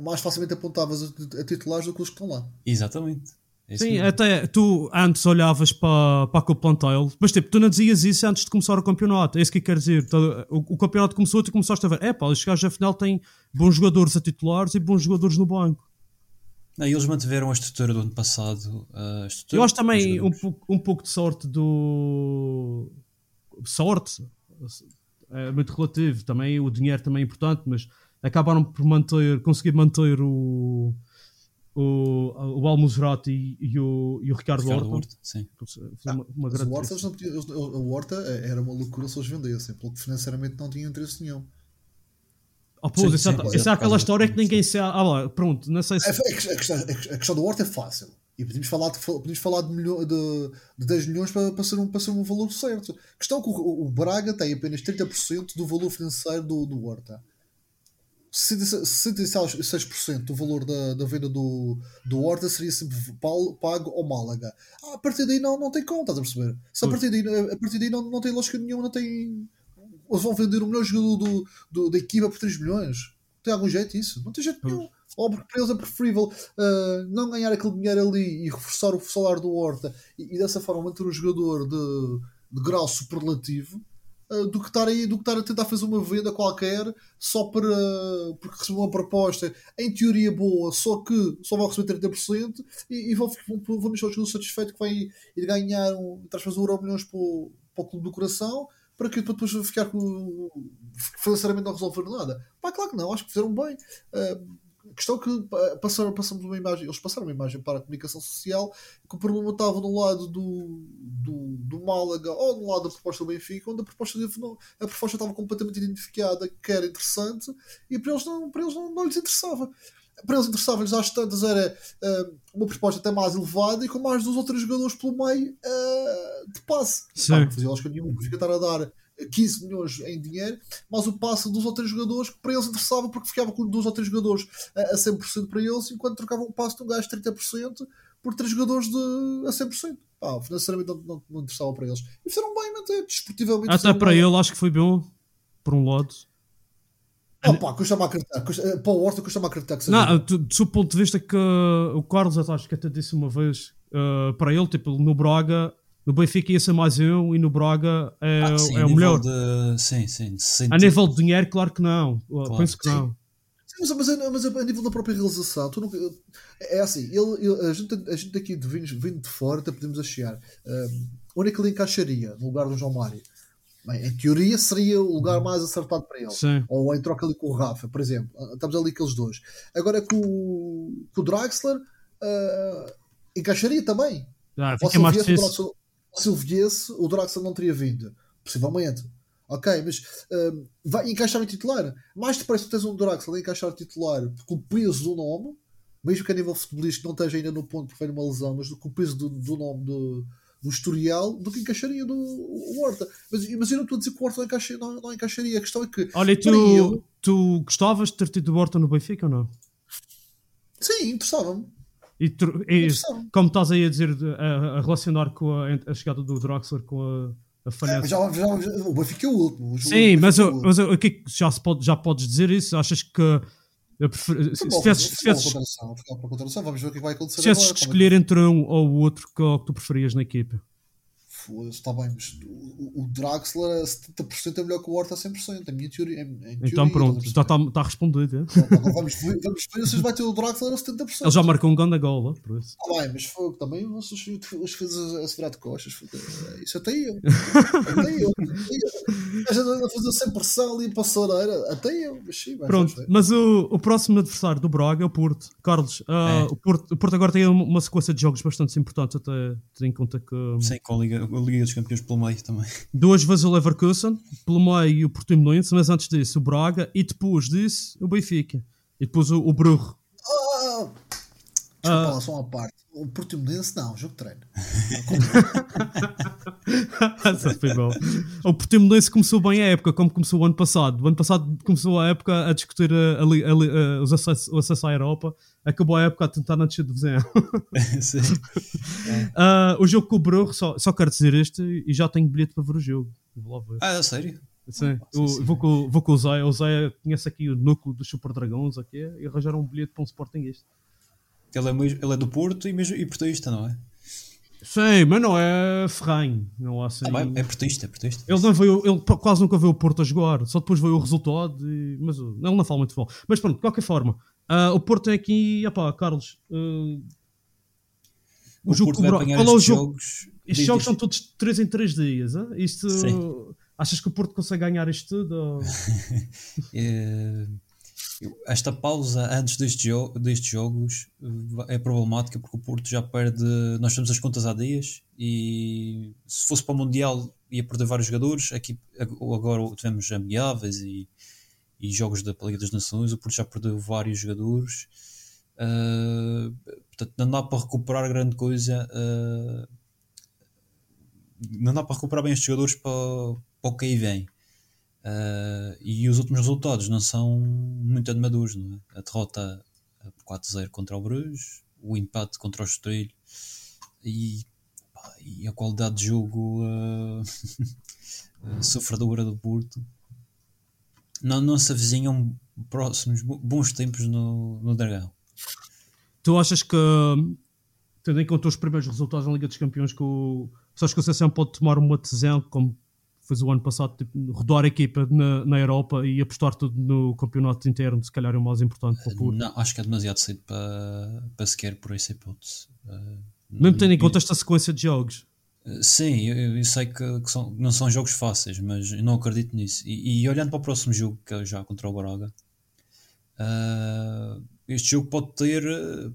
mais, facilmente apontáveis a, titulares do que os que estão lá. Exatamente. É Sim, mesmo. até tu antes olhavas para, para aquele plantel, mas tipo, tu não dizias isso antes de começar o campeonato. É isso que eu quero dizer. Tá, O, o campeonato começou e tu começaste a ver, é pá, os gajos afinal têm bons jogadores a titulares e bons jogadores no banco. Não, e eles mantiveram a estrutura do ano passado. a estrutura Eu acho também um pouco, um pouco de sorte do. Sorte é muito relativo. Também o dinheiro também é importante, mas acabaram por manter, conseguir manter o. O, o Almuzrati e, e o, e o Ricardo, Ricardo Horta. Horta, sim. Foi uma, uma Mas grande o Horta, eles não podiam- eles- o Horta era uma loucura se eles vendessem, porque financeiramente não tinham interesse nenhum. Oh, pô, Sim, isso, é, sim, isso é aquela história que ninguém sabe. Ah, lá, pronto, não sei se. A, a questão, a questão- a questão do Horta é fácil. E podemos falar de, podemos falar de, milho- de, de 10 milhões para, para, ser um, para ser um valor certo. A questão é que o, o Braga tem apenas 30% do valor financeiro do, do Horta. 66% do valor da, da venda do, do Horta seria sempre pago ao Málaga. Ah, a partir daí não, não tem conta, estás a perceber? Se a partir daí, a partir daí não, não tem lógica nenhuma, não tem. Eles vão vender o melhor jogador do, do- da equipa por 3 milhões. Tem algum jeito isso? Não tem jeito nenhum. Ou porque para eles é preferível ah, não ganhar aquele dinheiro ali e reforçar o salário do Horta e, e dessa forma manter o jogador de, de grau superlativo ah, do, que estar aí, do que estar a tentar fazer uma venda qualquer só para porque recebeu uma proposta em teoria boa, só que só vai receber 30% e, e vão, vão, vão deixar o jogador satisfeito que vai ir ganhar um, fazer um euro milhões para o, para o clube do coração para que depois ficar com financeiramente não resolver nada. Pá, claro que não, acho que fizeram bem. A questão é que passaram, passamos uma imagem, eles passaram uma imagem para a comunicação social que o problema estava no lado do, do, do Málaga ou no lado da proposta do Benfica, onde a proposta, não, a proposta estava completamente identificada que era interessante e para eles não, para eles não, não lhes interessava. Para eles interessava-lhes às tantas era ah, uma proposta até mais elevada e com mais dos outros jogadores pelo meio ah, de passe. Sim. Pá, não fazia lógica nenhuma, Benfica estar a dar 15 milhões em dinheiro, mas o passe dos outros jogadores que para eles interessava porque ficava com dois ou três jogadores a, a 100% para eles, enquanto trocavam um passe de um gajo de 30% por três jogadores de, a 100%. Pá, financeiramente não, não, não interessava para eles. E fizeram bem, manter, desportivamente. Até para bem. ele acho que foi bom, por um lado. Oh, pá, custa-me acreditar. Custa, eh, para o Horta custa-me acreditar que seja. Não, do, do seu ponto de vista que uh, o Carlos acho que até disse uma vez uh, para ele, tipo, no Braga, no Benfica ia ser mais um e no Braga é, Ah, sim, é o melhor. De, sim, sim. A nível de dinheiro, claro que não. Claro. Penso que não. Mas, mas, mas a nível da própria realização, tu nunca, é assim, ele, ele- a, gente, a gente aqui de vindo, vindo de fora até podemos achar um, onde é que ele encaixaria no lugar do João Mário. Bem, em teoria seria o lugar mais acertado para ele. Sim. Ou em troca ali com o Rafa, por exemplo. Estamos ali aqueles dois. Agora com, o- com o Draxler uh, encaixaria também. Ah, Ou se viesse. Draxler- se viesse, o Draxler não teria vindo. Possivelmente. Ok, mas hum, vai encaixar em titular. Mais depressa tu tens um Draxler a encaixar titular com o peso do nome, mesmo que a nível futebolístico não esteja ainda no ponto porque vem uma lesão, mas com o peso do, do nome do, do historial, do que encaixaria do o Horta. Mas, mas eu não estou a dizer que o Horta não, encaixa, não, não encaixaria. A questão é que. Olha, e para ele- tu, tu gostavas de ter tido o Horta no Benfica ou não? Sim, interessava-me. E, tu- e Interessava-me. como estás aí a dizer, a, a relacionar com a, a chegada do Draxler com a, a É, falhança. já, já, já- o Benfica é o último. O Sim, Benfica mas, é o eu- mas eu- o que é que já, se pode, já podes dizer isso? Achas que eu prefer- se, tivesses- Vamos ver o que é que vai acontecer se tivesses agora. que como é escolher entre um ou o outro, qual que tu preferias na equipa? Foda-se, está bem, mas o, o Draxler a 70% é melhor que o Horta a 100%. A minha teoria. Em, em teoria Então pronto, já a perceber? está tá respondido. é? Agora vamos ver, vamos ver se vai ter o Draxler a 70%. Ele já marcou um grande gol, é? por isso. Está bem, mas foi também os, fez a, a se virar de costas. foi- é, Isso até eu. Até eu. Até eu. A gente a fazer sem pressão ali para a Soreira. Até eu. Mas sim, Pronto, mas o, o próximo adversário do Braga é o Porto. Carlos, ah, É. o, Porto, o Porto agora tem uma, uma sequência de jogos bastante importantes, até tendo em conta que Sim, com a Liga, a Liga dos Campeões pelo meio também. duas vezes o Leverkusen, pelo meio o Portimonense, mas antes disso o Braga e depois disso o Benfica. E depois o, o Brugge. Ah, Desculpa lá, só uma parte. O Portimonense, não, jogo de treino. Foi bom. O Portimonense começou bem a época, como começou o ano passado. O ano passado começou a época a discutir a, a a os acesso, o acesso à Europa. Acabou a época a tentar não descer de divisão. Sim. Ah, o jogo com o só, só quero dizer este e já tenho bilhete para ver o jogo. Vou lá ver. Ah, é sério? Sim, sim. vou, com, vou com o Zé. O Zé conhece aqui o núcleo dos Super Dragões aqui, e arranjaram um bilhete para um Sportingista. Ele é, ele é do Porto e, mesmo, e não é? Sim, mas não é ferranho. Não há assim. Ah, bem, é portista, é portista. Ele, não veio, ele quase nunca veio o Porto a jogar, só depois veio o resultado. E, mas uh, ele não fala muito futebol. Mas pronto, de qualquer forma, Ah, o Porto tem aqui, opá, Carlos, ah, o, O jogo Porto vai apanhar é estes jogo? jogos. Estes jogos são todos de 3 em 3 dias. Isto, Sim. achas que o Porto consegue ganhar isto tudo? ou- eu- esta pausa antes destes, jo destes jogos eh, é problemática porque o Porto já perde. Nós temos as contas há dias e se fosse para o Mundial ia perder vários jogadores. Aqui ag- agora tivemos amigáveis e, e jogos da Liga das Nações. O Porto já perdeu vários jogadores. Eh, portanto, não dá para recuperar grande coisa. eh, não dá para recuperar bem estes jogadores para, para o que aí vem. Uh, e os últimos resultados não são muito animadores, não é? A derrota por 4-0 contra o Bruges, o empate contra o Estoril e, pá, e a qualidade de jogo uh, sofredora do Porto. Não, não se avizinham próximos bo- bons tempos no, no Dragão. Tu achas que, tendo em conta os primeiros resultados na Liga dos Campeões, que o Sérgio Conceição pode tomar uma decisão, como fez o ano passado, tipo, rodar a equipa na, na Europa e apostar tudo no campeonato interno, se calhar é o mais importante para o Porto? Não, acho que é demasiado cedo para, para sequer por essa hipótese. Uh, Mesmo tendo em conta esta sequência de jogos. Uh, Sim, eu, eu sei que, que são, não são jogos fáceis, mas eu não acredito nisso. E, e olhando para o próximo jogo, que é já contra o Braga, uh, este jogo pode ter,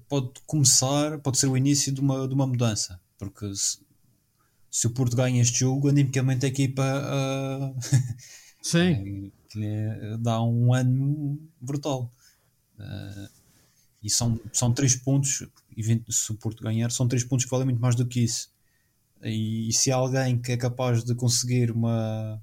pode começar, pode ser o início de uma, de uma mudança, porque se, se o Porto ganha este jogo, animicamente a equipa uh, Sim. que lhe dá um ano brutal. Uh, e são, são três pontos, se o Porto ganhar, são três pontos que valem muito mais do que isso. E, se há alguém que é capaz de conseguir uma,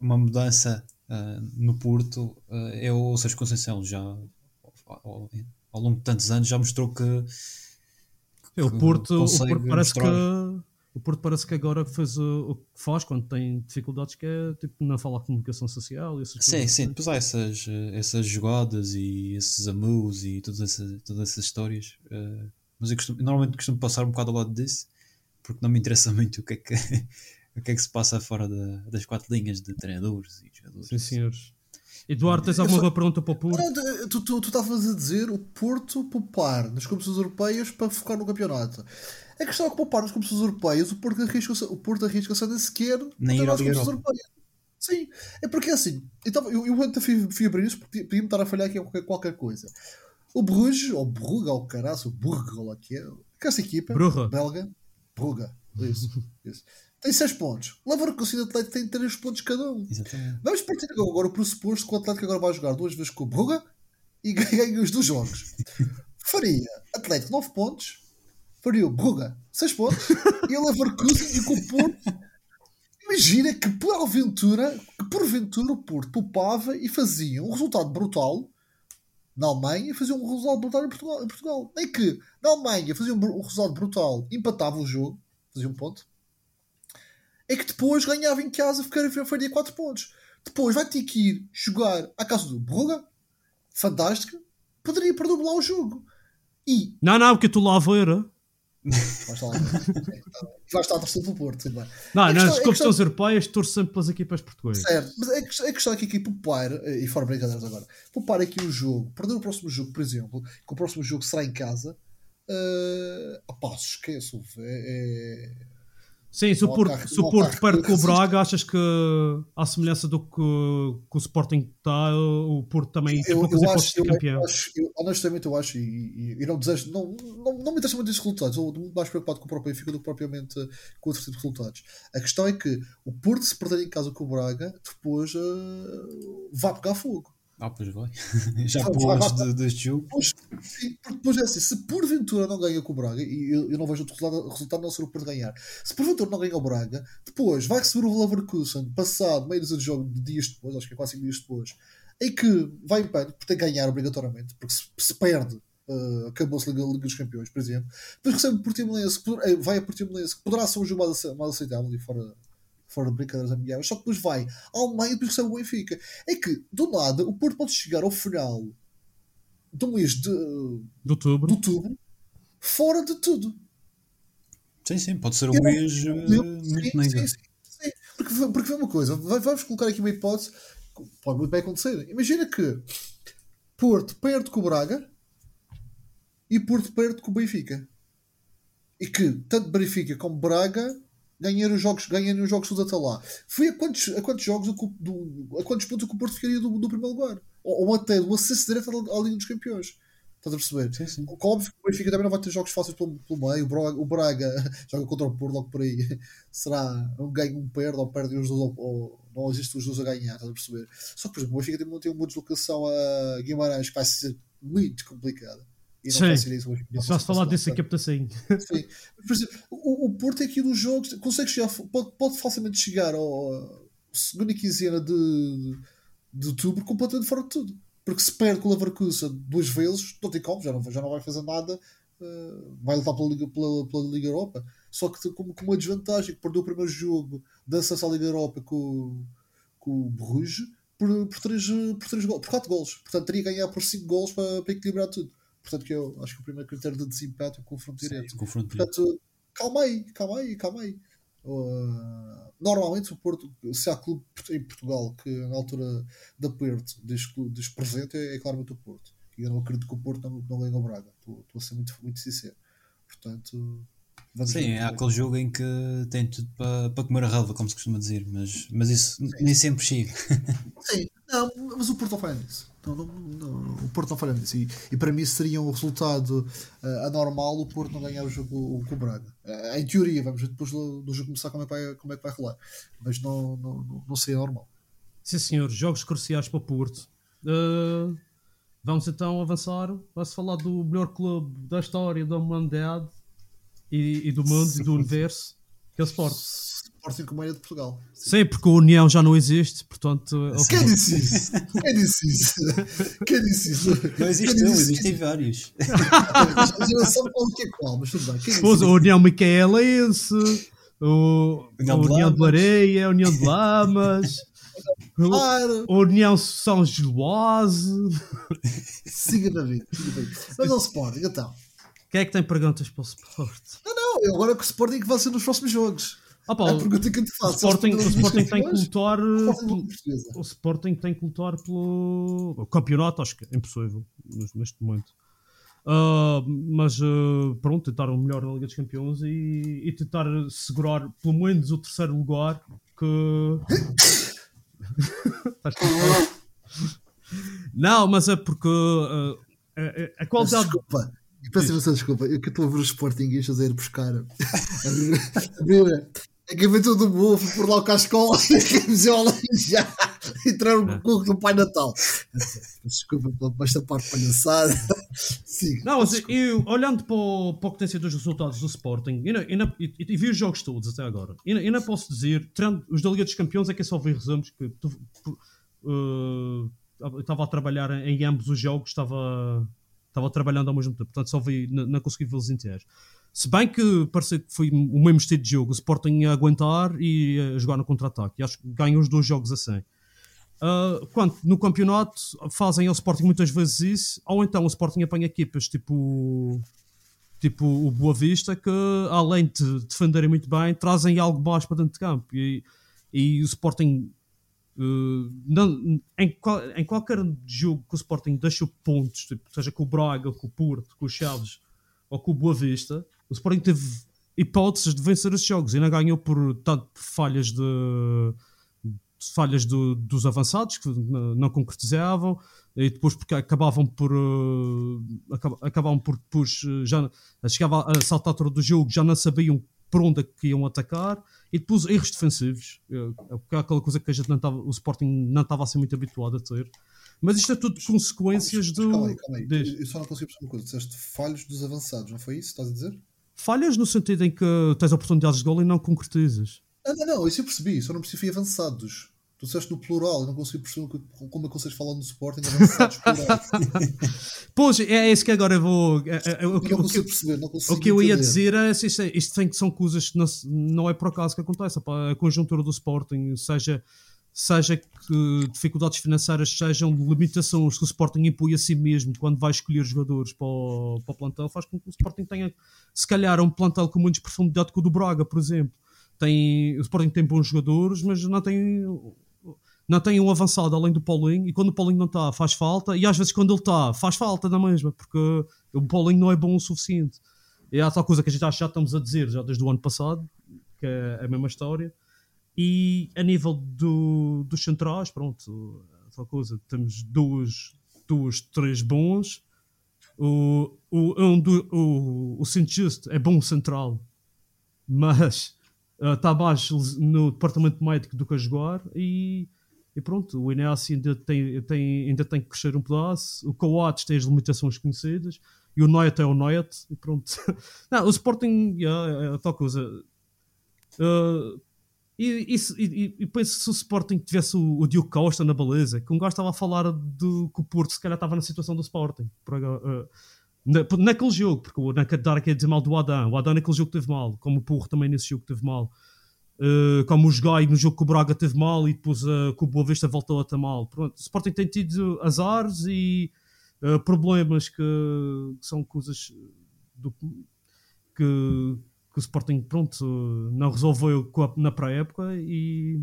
uma mudança uh, no Porto, uh, é o Sérgio Conceição. Já ao, ao longo de tantos anos já mostrou que o que Porto, o Porto parece que mostrar. o Porto parece que agora fez o, o que faz quando tem dificuldades que é tipo não falar comunicação social essas Sim, coisas. sim, depois há essas, eh, essas jogadas e esses amus e todas essas, todas essas histórias. eh, mas eu costumo- normalmente costumo passar um bocado ao lado disso porque não me interessa muito o que é que, o que, é que se passa fora da- das quatro linhas de treinadores e jogadores. Sim, senhores. Eduardo, tens alguma boa pergunta para o Porto? Não, tu, tu, tu estavas a dizer o Porto poupar nas competições europeias para focar no campeonato. A questão é que poupar nas competições europeias, o Porto arrisca-se o Porto arrisca-se a nem sequer Nem ir nas competições europeias. Sim, é porque assim, então, eu, eu até fui, fui abrir isso porque podia-me estar a falhar aqui qualquer, qualquer coisa. O Bruges, ou Brugge, ou caraço, o Brugge, ou lá que é, que é essa equipa Brugge. belga, Brugge, isso, isso. Tem 6 pontos. Leverkusen e Atlético tem 3 pontos cada um. Exatamente. Vamos partir agora o pressuposto que o Atlético agora vai jogar duas vezes com o Brugge e ganha os dois jogos. Faria Atlético 9 pontos, faria o Brugge 6 pontos e o Leverkusen e com o Porto. Imagina que por aventura, que porventura o Porto poupava e fazia um resultado brutal na Alemanha e fazia um resultado brutal em Portugal. Em Portugal. Nem que na Alemanha fazia um, um resultado brutal, empatava o jogo, fazia um ponto, é que depois ganhava em casa ficaria- faria 4 pontos. Depois vai ter que ir jogar à casa do Brugge, fantástica, poderia perder lá o jogo. E Não, não, porque tu lá a ver. ah? vai estar lá. vai estar a torcer pelo Porto, tudo bem. Não, A questão- nas a competições europeias torço sempre pelas equipas portuguesas. Certo, mas a questão, a questão é que aqui poupar, eh, e fora brincadeiras agora, poupar aqui o jogo, perder o próximo jogo, por exemplo, que o próximo jogo será em casa, uh, opá, esqueço, é, é- Sim, se o Porto, perde com o. Braga, achas que, à semelhança do que, que o Sporting está, o Porto também tem poucas hipóteses de campeão? eu acho eu, honestamente eu acho, e, e, e não desejo, não, não, não me interessa muito esses resultados, eu estou muito mais preocupado com o próprio Benfica do que propriamente com outro tipo de resultados. A questão é que o Porto, se perder em casa com o Braga, depois uh, vai pegar fogo. Ah, pois vai. Já vai. de- deste jogo. Pois, depois é assim, se porventura não ganha com o Braga, e eu, eu não vejo outro resultado, o resultado não ser o Porto ganhar, se porventura não ganha o Braga, depois vai receber o Leverkusen, passado meio de jogo de dias depois, acho que é quase 5 dias depois, em que vai em pânico, porque tem que ganhar obrigatoriamente, porque se, se perde, uh, acabou-se a Liga, Liga dos Campeões, por exemplo, depois recebe o Portimonense, que poder- eh, vai a Portimonense, que poderá ser um jogo mais, mais aceitável e fora fora de brincadeiras amigáveis, só que depois vai ao meio e depois recebe o Benfica. É que, do nada, o Porto pode chegar ao final do mês de, De outubro. de outubro fora de tudo. Sim, sim, pode ser um mês eh, muito sim, negro. sim, sim, sim. Porque, porque vê uma coisa, vamos colocar aqui uma hipótese que pode muito bem acontecer. Imagina que Porto perde com o Braga e Porto perde com o Benfica. E que tanto Benfica como Braga ganharam os jogos, ganharam os jogos todos até lá. Foi a quantos, a quantos jogos, o- do, a quantos pontos o Porto ficaria do, do primeiro lugar? Ou, ou até do acesso direto à, à Liga dos Campeões. Estás a perceber? Sim, sim. Com- Óbvio que o Benfica também não vai ter jogos fáceis pelo, pelo meio. O Braga, o Braga joga contra o Porto logo por aí. Será um ganho, um perde, ou perde os dois, ou, ou não existe os dois a ganhar. Estás a perceber? Só que, por exemplo, o Benfica tem, tem uma deslocação a Guimarães que vai ser muito complicada. E não Sim. vai ser isso. o Benfica não Se vai vais falar disso aqui, assim. Sim. Por exemplo, o, o Porto aqui nos jogos consegue chegar, pode, pode facilmente chegar ao segunda quinzena de, de outubro completamente fora de tudo. Porque se perde com o Leverkusen duas vezes, não tem como, já não, já não vai fazer nada, eh, vai lutar pela Liga, pela, pela Liga Europa. Só que com, com uma desvantagem, que perdeu o primeiro jogo da acesso à Liga Europa com, com o Bruges por, por, três, por, três por 4 gols. Portanto, teria que ganhar por 5 gols para, para equilibrar tudo. Portanto, que eu acho que o primeiro critério de desempate é o confronto direto. Sim, confronto direto. Portanto, calma aí, calma aí, calma aí. Uh, normalmente o Porto, se há clube em Portugal que na altura de aperto diz, diz presente, é, é claramente o Porto. E eu não acredito que o Porto não, não ganhe o Braga. Estou estou a ser muito, muito sincero. Portanto, vamos Sim, é aquele jogo em que tem tudo para, para comer a relva, como se costuma dizer, mas, mas isso nem sempre chega. Sim, não, mas o Porto não falha nisso. Não, não, não, o Porto não falha nisso. E, e para mim seria um resultado uh, anormal o Porto não ganhar o jogo com o Braga. Uh, em teoria, vamos ver depois do, do jogo começar como é que vai, como é que vai rolar. Mas não, não, não, seria normal. Sim, senhor. Jogos cruciais para o Porto. Uh, vamos então avançar. Vai-se falar do melhor clube da história da humanidade e, e do mundo e do universo, que é o Sport. Sporting como é de Portugal. Sim, porque a União já não existe, portanto. é o Quem disse isso? Quem disse isso? Quem disse isso? Não existe um, disse existem vários. qual que é qual, mas tudo bem. Pois, a? União Micaelense, o, União a União de. Lareia, a União de Lamas, o- Claro, a União São Geloase. siga na vida. siga. Mas ao Sporting, então. Quem é que tem perguntas para o Sport? Não, eu agora que o Sporting que vai ser nos próximos jogos. Ah, pá, É a pergunta que eu te o faço. Sporting, o Sporting tem que lutar. Portuguesa. O Sporting tem que lutar pelo o campeonato, acho que é impossível nes- neste momento. Ah, mas ah, pronto, tentar o melhor na Liga dos Campeões e, e tentar segurar pelo menos o terceiro lugar que. Não, mas é porque ah, a, a- a qualidade. Desculpa. Peço imensa desculpa. Eu que estou a ver os Sportinguistas a ir buscar. Abrir a gaveta do fui por lá com a escola e a camisola já entraram com o cuco do Pai Natal. Desculpa pela por esta parte palhaçada. Siga. Não, mas eu, olhando para, o, para o que tem sido os resultados do Sporting, e, e e- e vi os jogos todos até agora, e não, posso dizer, tirando os da Liga dos Campeões, é que eu só vi resumos, que tu- eu estava a trabalhar em ambos os jogos, estava, estava trabalhando ao mesmo tempo, portanto só vi, não, não consegui vê-los inteiros. Se bem que parecia que foi o mesmo estilo de jogo, o Sporting a aguentar e a jogar no contra-ataque, acho que ganham os dois jogos assim. Uh, quando no campeonato fazem ao Sporting muitas vezes isso, ou então o Sporting apanha equipas tipo, tipo o Boa Vista que além de defenderem muito bem, trazem algo mais para dentro de campo e, e o Sporting uh, não- em, qual- em qualquer jogo que o Sporting deixa pontos, tipo, seja com o Braga, com o Porto, com o Chaves ou com o Boa Vista, o Sporting teve hipóteses de vencer esses jogos. E não ganhou por tanto por falhas de falhas do- dos avançados que não concretizavam e depois porque acabavam por eh, acaba- acabavam por depois eh, já chegava a saltar altura do jogo já não sabiam por onde é que iam atacar e depois erros defensivos eh, é aquela coisa que a gente não estava, o Sporting não estava a ser muito habituado a ter mas isto é tudo consequências do Calma aí, calma aí. Eu só não consigo perceber uma coisa. Disseste falhos dos avançados, não foi isso? Estás a dizer? falhas no sentido em que tens oportunidades de gol e não concretizas Ah, não, não, isso eu percebi. Só não percebi avançados. Tu disseste no plural, eu não consigo perceber como é que vocês falam no Sporting avançados plurais. pois é, é isso que agora eu vou é- é- é o que- não o que- consigo perceber, não consigo O que eu ia dizer é isto, isto tem são coisas que não, não é por acaso que acontece. A conjuntura do Sporting, seja, seja que dificuldades financeiras, sejam limitações que o Sporting impõe a si mesmo quando vai escolher jogadores para o, para o plantel, faz com que o Sporting tenha, se calhar, um plantel com menos profundidade que o do Braga, por exemplo. Tem, o Sporting tem bons jogadores, mas não tem. Não tem um avançado além do Paulinho, e quando o Paulinho não está, faz falta, e às vezes quando ele está, faz falta na mesma, porque o Paulinho não é bom o suficiente. E há tal coisa que a gente já, estamos a dizer já desde o ano passado, que é a mesma história. E a nível do, dos centrais, pronto, tal coisa, temos duas, duas três bons. O, o, um do, o, o Saint Just é bom central, mas está mais no departamento médico do que a jogar. E, e pronto, o Inácio ainda tem, tem, ainda tem que crescer um pedaço. O Coates tem as limitações conhecidas. E o Noyet é o Noyet. E pronto. Não, o Sporting yeah, é tal coisa. Uh, e, e, e, e, penso se o Sporting tivesse o, o Diogo Costa na beleza, que um gajo estava a falar do, que o Porto se calhar estava na situação do Sporting. Por, uh, na, naquele jogo, porque não quero dar aqui a dizer mal do Adam. O Adam naquele jogo teve mal, como o Porro também nesse jogo teve mal. Uh, como o Jogai no jogo que o Braga teve mal e depois uh, que o Boa Vista voltou a ter mal. Pronto, o Sporting tem tido azares e uh, problemas que, que, são coisas do, que que o Sporting pronto, não resolveu a, na pré-época e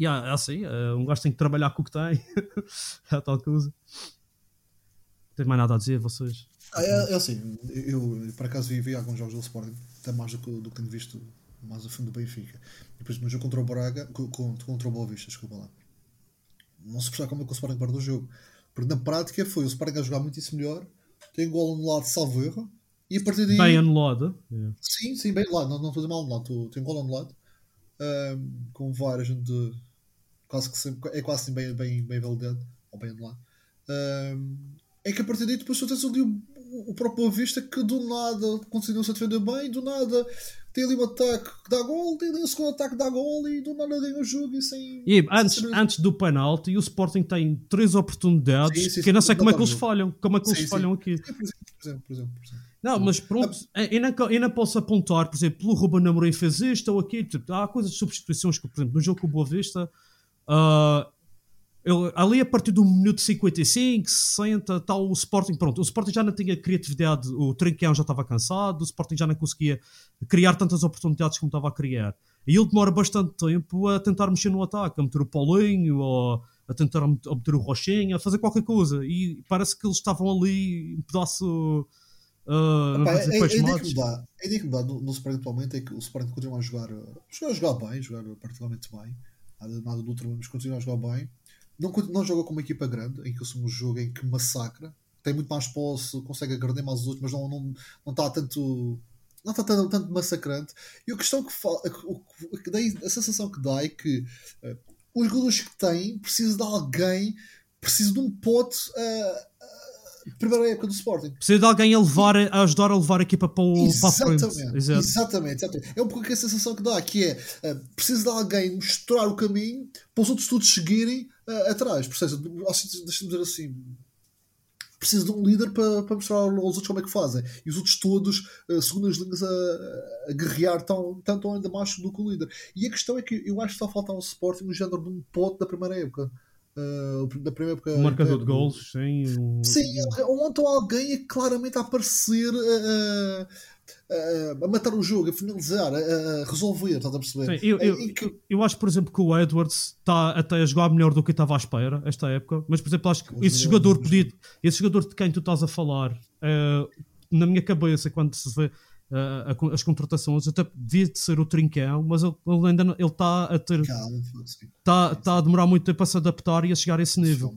é assim, um gajo tem que trabalhar com o que tem é tal coisa não tem mais nada a dizer vocês ah, é, é, assim, eu por acaso vi, vi alguns jogos do Sporting até mais do que, do que tenho visto mais a fundo do Benfica depois no jogo contra o Braga contra, contra o Boa Vista, desculpa lá não se percebe como é que o Sporting perdeu o jogo porque na prática foi o Sporting a jogar muitíssimo melhor tem gol no lado salvo erro e a partir daí. Bem anulado. Yeah. Sim, sim, bem anulado. Não, não estou a dizer mal anulado. Tem gol anulado. Um, com várias de. Quase que sempre, é quase assim bem, bem, bem validado. Ou bem anulado. Um, é que a partir daí depois tu tens ali o, o próprio Vista que do nada conseguiu-se a defender bem, do nada tem ali um ataque que dá gol, tem ali um segundo ataque que dá gol e do nada ganha o jogo e sem. E antes, sem antes do penalti, o Sporting tem três oportunidades sim, sim, que eu não sei como é que eles falham. Como é que eles falham aqui? Por exemplo, por exemplo, por exemplo. Não, mas pronto, não, eu não posso apontar, por exemplo, o Ruben Amorim fez isto ou aquilo. Tipo, há coisas de substituições que, por exemplo, no jogo com o Boa Vista, uh, ele, ali a partir do minuto 55, 60, tal, o Sporting, pronto, o Sporting já não tinha criatividade, o Trinquão já estava cansado, o Sporting já não conseguia criar tantas oportunidades como estava a criar. E ele demora bastante tempo a tentar mexer no ataque, a meter o Paulinho, ou a tentar meter o Rochinha, a fazer qualquer coisa. E parece que eles estavam ali um pedaço Uh, Epá, a, ideia que dá, que me dá no, no Sporting atualmente é que o Sporting continua a jogar, a jogar bem, jogar particularmente bem, nada, nada do outro, mas continua a jogar bem. Não, não joga como uma equipa grande, em que assume um jogo em que massacra, tem muito mais posse, consegue agredir mais os outros, mas não, não, não está tanto. Não está tanto, tanto massacrante. E a questão que, fala, a sensação que dá é que uh, os jogadores que têm precisam de alguém, precisam de um pote. Uh, primeira época do Sporting. Precisa de alguém a, levar, a ajudar a levar a equipa para, o, exatamente, para. Exato. Exatamente, exatamente. É um pouco a sensação que dá, que é uh, precisa de alguém mostrar o caminho para os outros todos seguirem uh, atrás. Portanto, deixa-me dizer assim. Precisa de um líder para, para mostrar aos outros como é que fazem. E os outros todos, uh, segundo as linhas, a, a guerrear tão, tanto ainda mais do que o líder. E a questão é que eu acho que está a faltar ao Sporting o género de um pote da primeira época. Uh, da primeira época. Um marcador de gols, sim. Um... Sim, ontem alguém é claramente a aparecer uh, uh, a matar o jogo, a finalizar, a, resolver, estás a perceber? Sim, eu, eu, que... eu, acho, por exemplo, que o Edwards está até a jogar melhor do que estava à espera esta época, mas por exemplo, acho que esse jogador podia, esse jogador de quem tu estás a falar, na minha cabeça, quando se vê uh, as contratações, até devia de ser o Trincão, mas ele, ele ainda ele está a ter. Está tá a demorar muito tempo a se adaptar e a chegar a esse nível.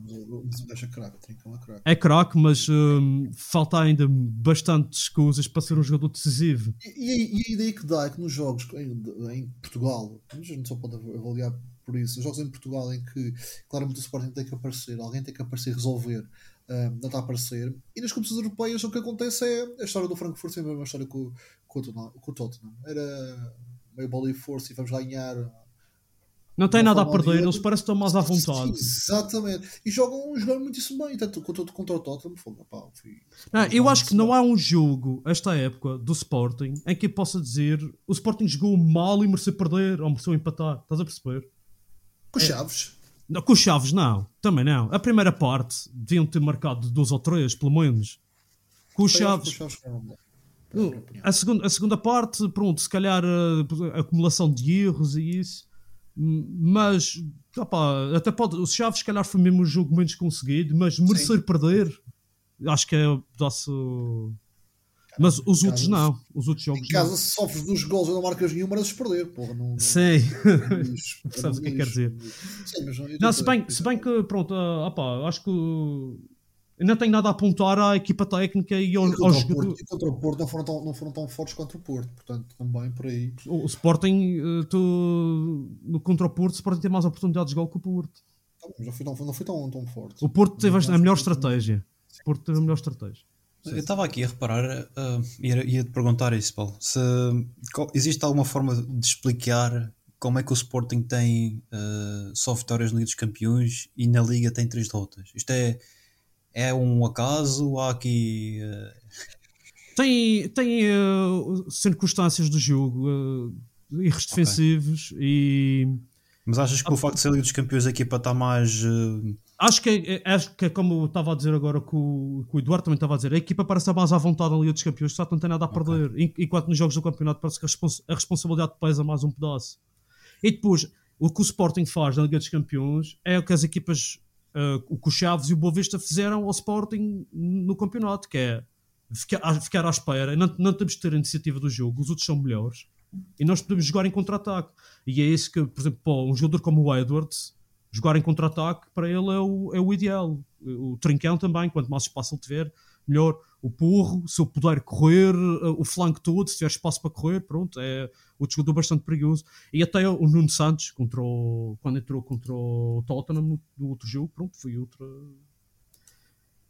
É craque, mas um, falta ainda bastantes coisas para ser um jogador decisivo. E, e, e a ideia que dá é que nos jogos em, em Portugal, a gente só pode avaliar por isso, os jogos em Portugal em que claramente o Sporting tem que aparecer, alguém tem que aparecer e resolver não está a aparecer. E nas competições europeias o que acontece é a história do Frankfurt sempre a mesma história com, com, com o Tottenham. Era meio bola e força e vamos ganhar. Não tem nada a perder, eles parecem que estão mais à vontade. exatamente. E jogam, jogam muitíssimo bem, tanto contra, contra o Tottenham. Fogo, pá, fui, não, eu acho que não há um jogo, esta época, do Sporting, em que eu possa dizer o Sporting jogou mal e mereceu perder ou mereceu empatar. Estás a perceber? Com é. Chaves. Não, com os Chaves, não. Também não. A primeira parte deviam ter marcado dois ou três, pelo menos. Com os Chaves. A segunda, a segunda parte, pronto, se calhar a, a acumulação de erros e isso. Mas, opá, até pode. O Chaves, se calhar, foi mesmo o jogo menos conseguido, mas merecer perder, acho que é o pedaço. Mas os outros não. Os outros jogos Em casa, não. se sofres dos gols e não marcas nenhum, mereces perder. Porra, não, não- Sim. Lixo, Sabes o que é que quer dizer. Sim, mas Não, tô- se bem, se bem que, pronto, ah, opá, acho que. Ainda tenho nada a apontar à equipa técnica e ao, E aos contra, o jogadores. Porto, e contra o Porto não foram, tão, não foram tão fortes contra o Porto, portanto, também por aí. O, o Sporting, eh, tu, no, contra o Porto, o Sporting tem mais oportunidades de gol que o Porto. Então, não foi, não foi, não foi tão, tão forte. O Porto teve a, a melhor estratégia. O Porto teve a melhor estratégia. Eu estava aqui a reparar, uh, ia, te perguntar isso, Paulo. Se qual- existe alguma forma de explicar como é que o Sporting tem uh, só vitórias na Liga dos Campeões e na Liga tem três derrotas? Isto é, é um acaso? Há aqui. uh, Tem, tem circunstâncias do jogo, erros defensivos e mas achas que o facto de ser a Liga dos Campeões a equipa está mais. uh, acho que, é, é- acho que é como estava a dizer agora que o, que o Eduardo também estava a dizer, a equipa parece mais à vontade na Liga dos Campeões, só não tem nada a perder. En- Enquanto nos jogos do campeonato parece que a, respons- a responsabilidade pesa mais um pedaço. E depois, o que o Sporting faz na Liga dos Campeões é o que as equipas, eh, o que o Chaves e o Boa Vista fizeram ao Sporting no campeonato, que é ficar, à- ficar à espera, não, não temos de ter a iniciativa do jogo, os outros são melhores. E nós podemos jogar em contra-ataque. E é isso que, por exemplo, um jogador como o Edwards, jogar em contra-ataque, para ele é o, é o ideal. O Trincão também, quanto mais espaço ele tiver, melhor. O Porro, se eu puder correr, eh, o flanco todo, se tiver espaço para correr, pronto, é outro jogador bastante perigoso. E até o Nuno Santos, contra o- quando entrou contra o Tottenham no outro jogo, pronto, foi outra.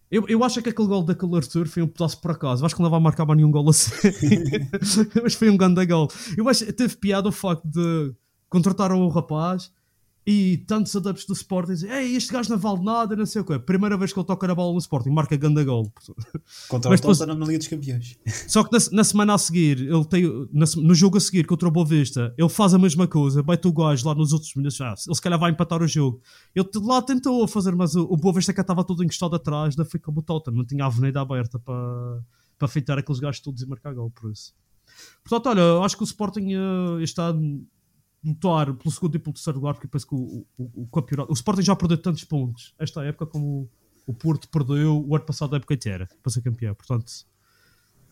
Eu, eu acho que aquele gol daquele Arthur foi um pedaço por acaso. Acho que não vai marcar mais nenhum gol assim. Mas foi um grande gol. Eu acho que teve piada o facto de contrataram o rapaz e tantos adeptos do Sporting dizem: Ei, este gajo não vale nada, não sei o quê. Primeira vez que ele toca na bola no Sporting, marca grande gol. contra Mas o depois- na Liga dos Campeões. Só que na, na semana a seguir, ele tem, na no jogo a seguir contra o Boa Vista, ele faz a mesma coisa, bate o gajo lá nos outros minutos, ah, ele se calhar vai empatar o jogo. Ele lá tentou fazer, mas o, o Boa Vista que estava todo encostado atrás, ainda foi como o Tottenham, não tinha a avenida aberta para, para feitar aqueles gajos todos e marcar gol, por isso. Portanto, olha, eu acho que o Sporting eh, está lutar pelo segundo e pelo terceiro lugar, porque penso que o, o, o campeonato, o Sporting já perdeu tantos pontos esta época como o Porto perdeu o ano passado da época inteira para ser campeão, portanto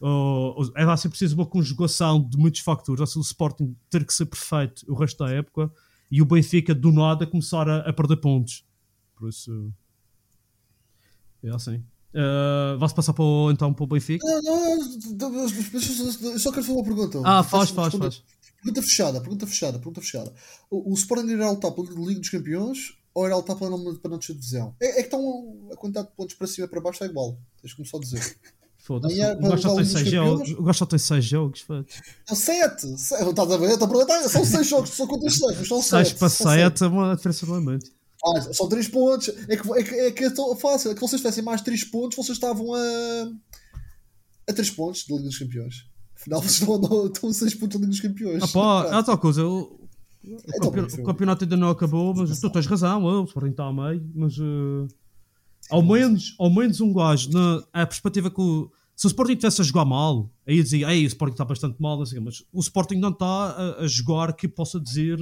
uh, é lá sempre preciso uma conjugação de muitos fatores. Seja, o Sporting ter que ser perfeito o resto da época e o Benfica do nada começar a, a perder pontos. Por isso é assim. Uh, Vai-se passar para o, então para o Benfica? Não, não, não, mas- mas- mas- eu só quero fazer uma pergunta. Ah, faz, faz, faz. Pergunta fechada, pergunta fechada, pergunta fechada. O, o Sporting irá lutar pela Liga dos Campeões ou irá lutar para não, para não descer de divisão? É, é que estão a quantidade de pontos para cima e para baixo é igual. Deixa-me só dizer. Foda-se. Aí é O só para tem os 6 campeões? jogos. O só tem 6 jogos. foda. São 7! Estás a ver? Estou a perguntar, São 6 jogos, são quantos 6? Mas são 6 7. para 7 é uma diferença é muito. Ah, são 3 pontos. É que, é, que, é que é tão fácil. É que vocês tivessem mais 3 pontos, vocês estavam a. a 3 pontos da Liga dos Campeões. Afinal, vocês estão, estão a 6 pontos da Liga dos Campeões. Ah, pá, é tal coisa. O, o Então, campeon- foi- o campeonato ainda não acabou, mas tu tens razão. O Sporting está a meio, mas eh, ao, menos, ao menos um gajo, na a perspectiva que o, se o Sporting tivesse a jogar mal, aí dizia, ei, o Sporting está bastante mal, não o quê", mas o Sporting não está a, a jogar que possa dizer,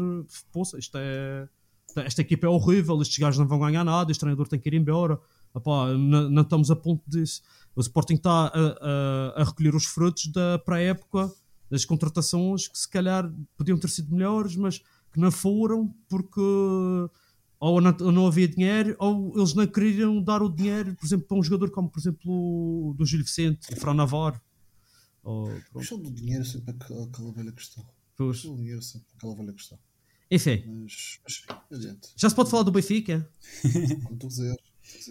poça, isto é. Esta equipa é horrível, estes gajos não vão ganhar nada, este treinador tem que ir embora. Epá, não, não estamos a ponto disso. O Sporting está a, a- a recolher os frutos da pré-época, das contratações que se calhar podiam ter sido melhores, mas que não foram porque ou não, ou não havia dinheiro, ou eles não queriam dar o dinheiro, por exemplo, para um jogador como, por exemplo, o do Gil Vicente, o Fran Navarro. Ou, A pronto, questão do dinheiro sempre aquela, aquela velha questão. Pois. do dinheiro é sempre aquela velha questão. Enfim, Mas, mas já se pode falar do Benfica? Como tu dizer.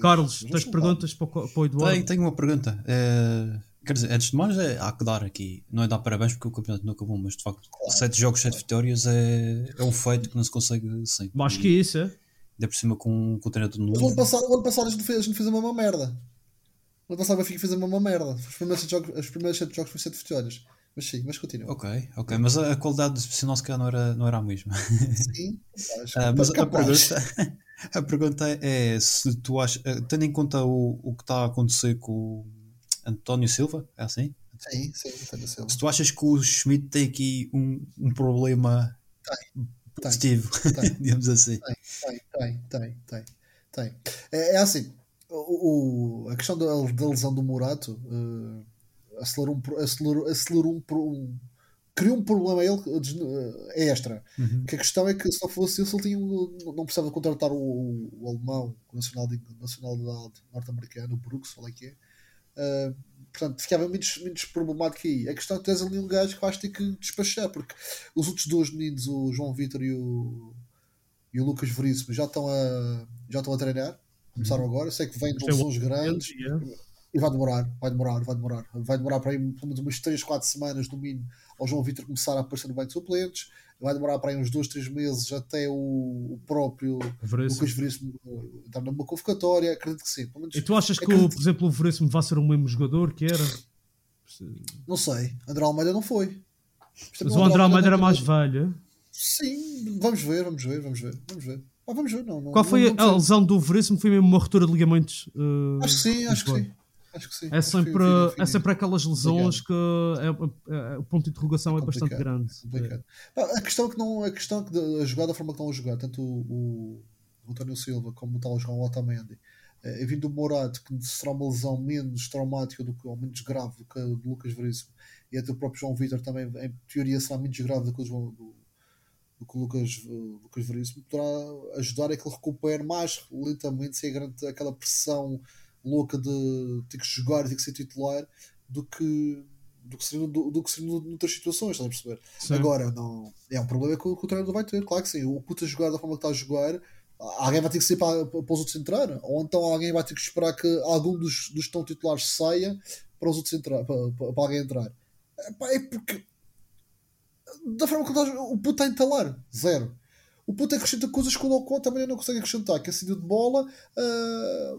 Carlos, Mas tens perguntas para, o- para o Eduardo? Tenho, tenho uma pergunta. Eh, quer dizer, antes de mais, é, há que dar aqui. Não é dar parabéns porque o campeonato não acabou, mas de facto, sete jogos, sete vitórias é, é um feito que não se consegue sem. Mais que isso, é? Ainda por cima com, com o treinador Mas o ano novo. passado, o ano passado a gente fez, a gente fez a mesma merda. O ano passado o Benfica fez a mesma merda. Os primeiros sete jogos, os primeiros sete jogos foi sete vitórias. Mas sim, mas continua. Ok, ok, mas a, a qualidade profissional se calhar não era, não era a mesma. Sim, capaz, Ah, mas a pergunta, a pergunta é se tu achas, eh, tendo em conta o, o que está a acontecer com o António Silva, é assim? Sim, sim, tenho a ser. Se tu achas que o Schmidt tem aqui um, um problema tem. Positivo, Tem. digamos assim. Tem, tem, tem, tem, tem. É, é assim, o, o- a questão da, da lesão do Murato eh, acelerou um, acelerou, acelerou um, um- criou um problema a ele extra. Uhum. Que a questão é que se não fosse isso, ele tinha, um- não precisava contratar o, o alemão, o nacional de, nacionalidade norte-americano, o Brooks, olha que é. Eh, portanto, ficava menos, menos problemático aí. A questão é que tens ali um gajo que vais ter que despachar, porque os outros dois meninos, o João Vitor e o, e o Lucas Veríssimo, já estão a, já estão a treinar. Começaram agora. Sei que vêm de lesões grandes. E vai demorar, vai demorar, vai demorar. Vai demorar para aí pelo menos umas 3, 4 semanas no mínimo ao João Vitor começar a aparecer no banco de suplentes. Vai demorar para aí uns 2, 3 meses até o, próprio Veríssimo. Lucas Veríssimo uh, entrar numa convocatória. Acredito que sim. Menos, E tu achas que, acredito- por exemplo, o Veríssimo vai ser o mesmo jogador que era? Não sei. André Almeida não foi. Mas o André Almeida era mais velho. Sim, vamos ver, vamos ver, vamos ver. Vamos ver. Ah, vamos ver, não. não Qual foi não, não a lesão do Veríssimo? Foi mesmo uma ruptura de ligamentos? eh, Acho que sim, acho que sim. Acho que sim. É sempre, é sempre aquelas lesões que é- é- é- o ponto de interrogação é bastante Complicado, grande. Ah, A questão é que não, a questão é que a jogar da forma que estão a jogar, tanto o, o, António Silva como o tal João Otamendi, é vindo do Morato, que será uma lesão menos traumática do que, ou menos grave do que a do Lucas Veríssimo, e até o próprio João Vitor também, em teoria, será menos grave do que o, João, do, do que o Lucas, uh, Lucas Veríssimo, poderá ajudar a que ele recupere mais lentamente, sem grande, aquela pressão louca de ter que jogar e ter que ser titular, do que. Do que seria, do, do que seria noutras situações, estás a perceber? Sim. Agora, não, é um problema que o, que o treinador vai ter, claro que sim. O puta jogar da forma que está a jogar, alguém vai ter que sair para, para os outros entrar, ou então alguém vai ter que esperar que algum dos, dos estão titulares saia para os outros entrar, para, para, para alguém entrar. Epá, É porque da forma que está o puto está a entalar, zero. O puto acrescenta coisas que o Locó também não consegue acrescentar, que é de bola, ah,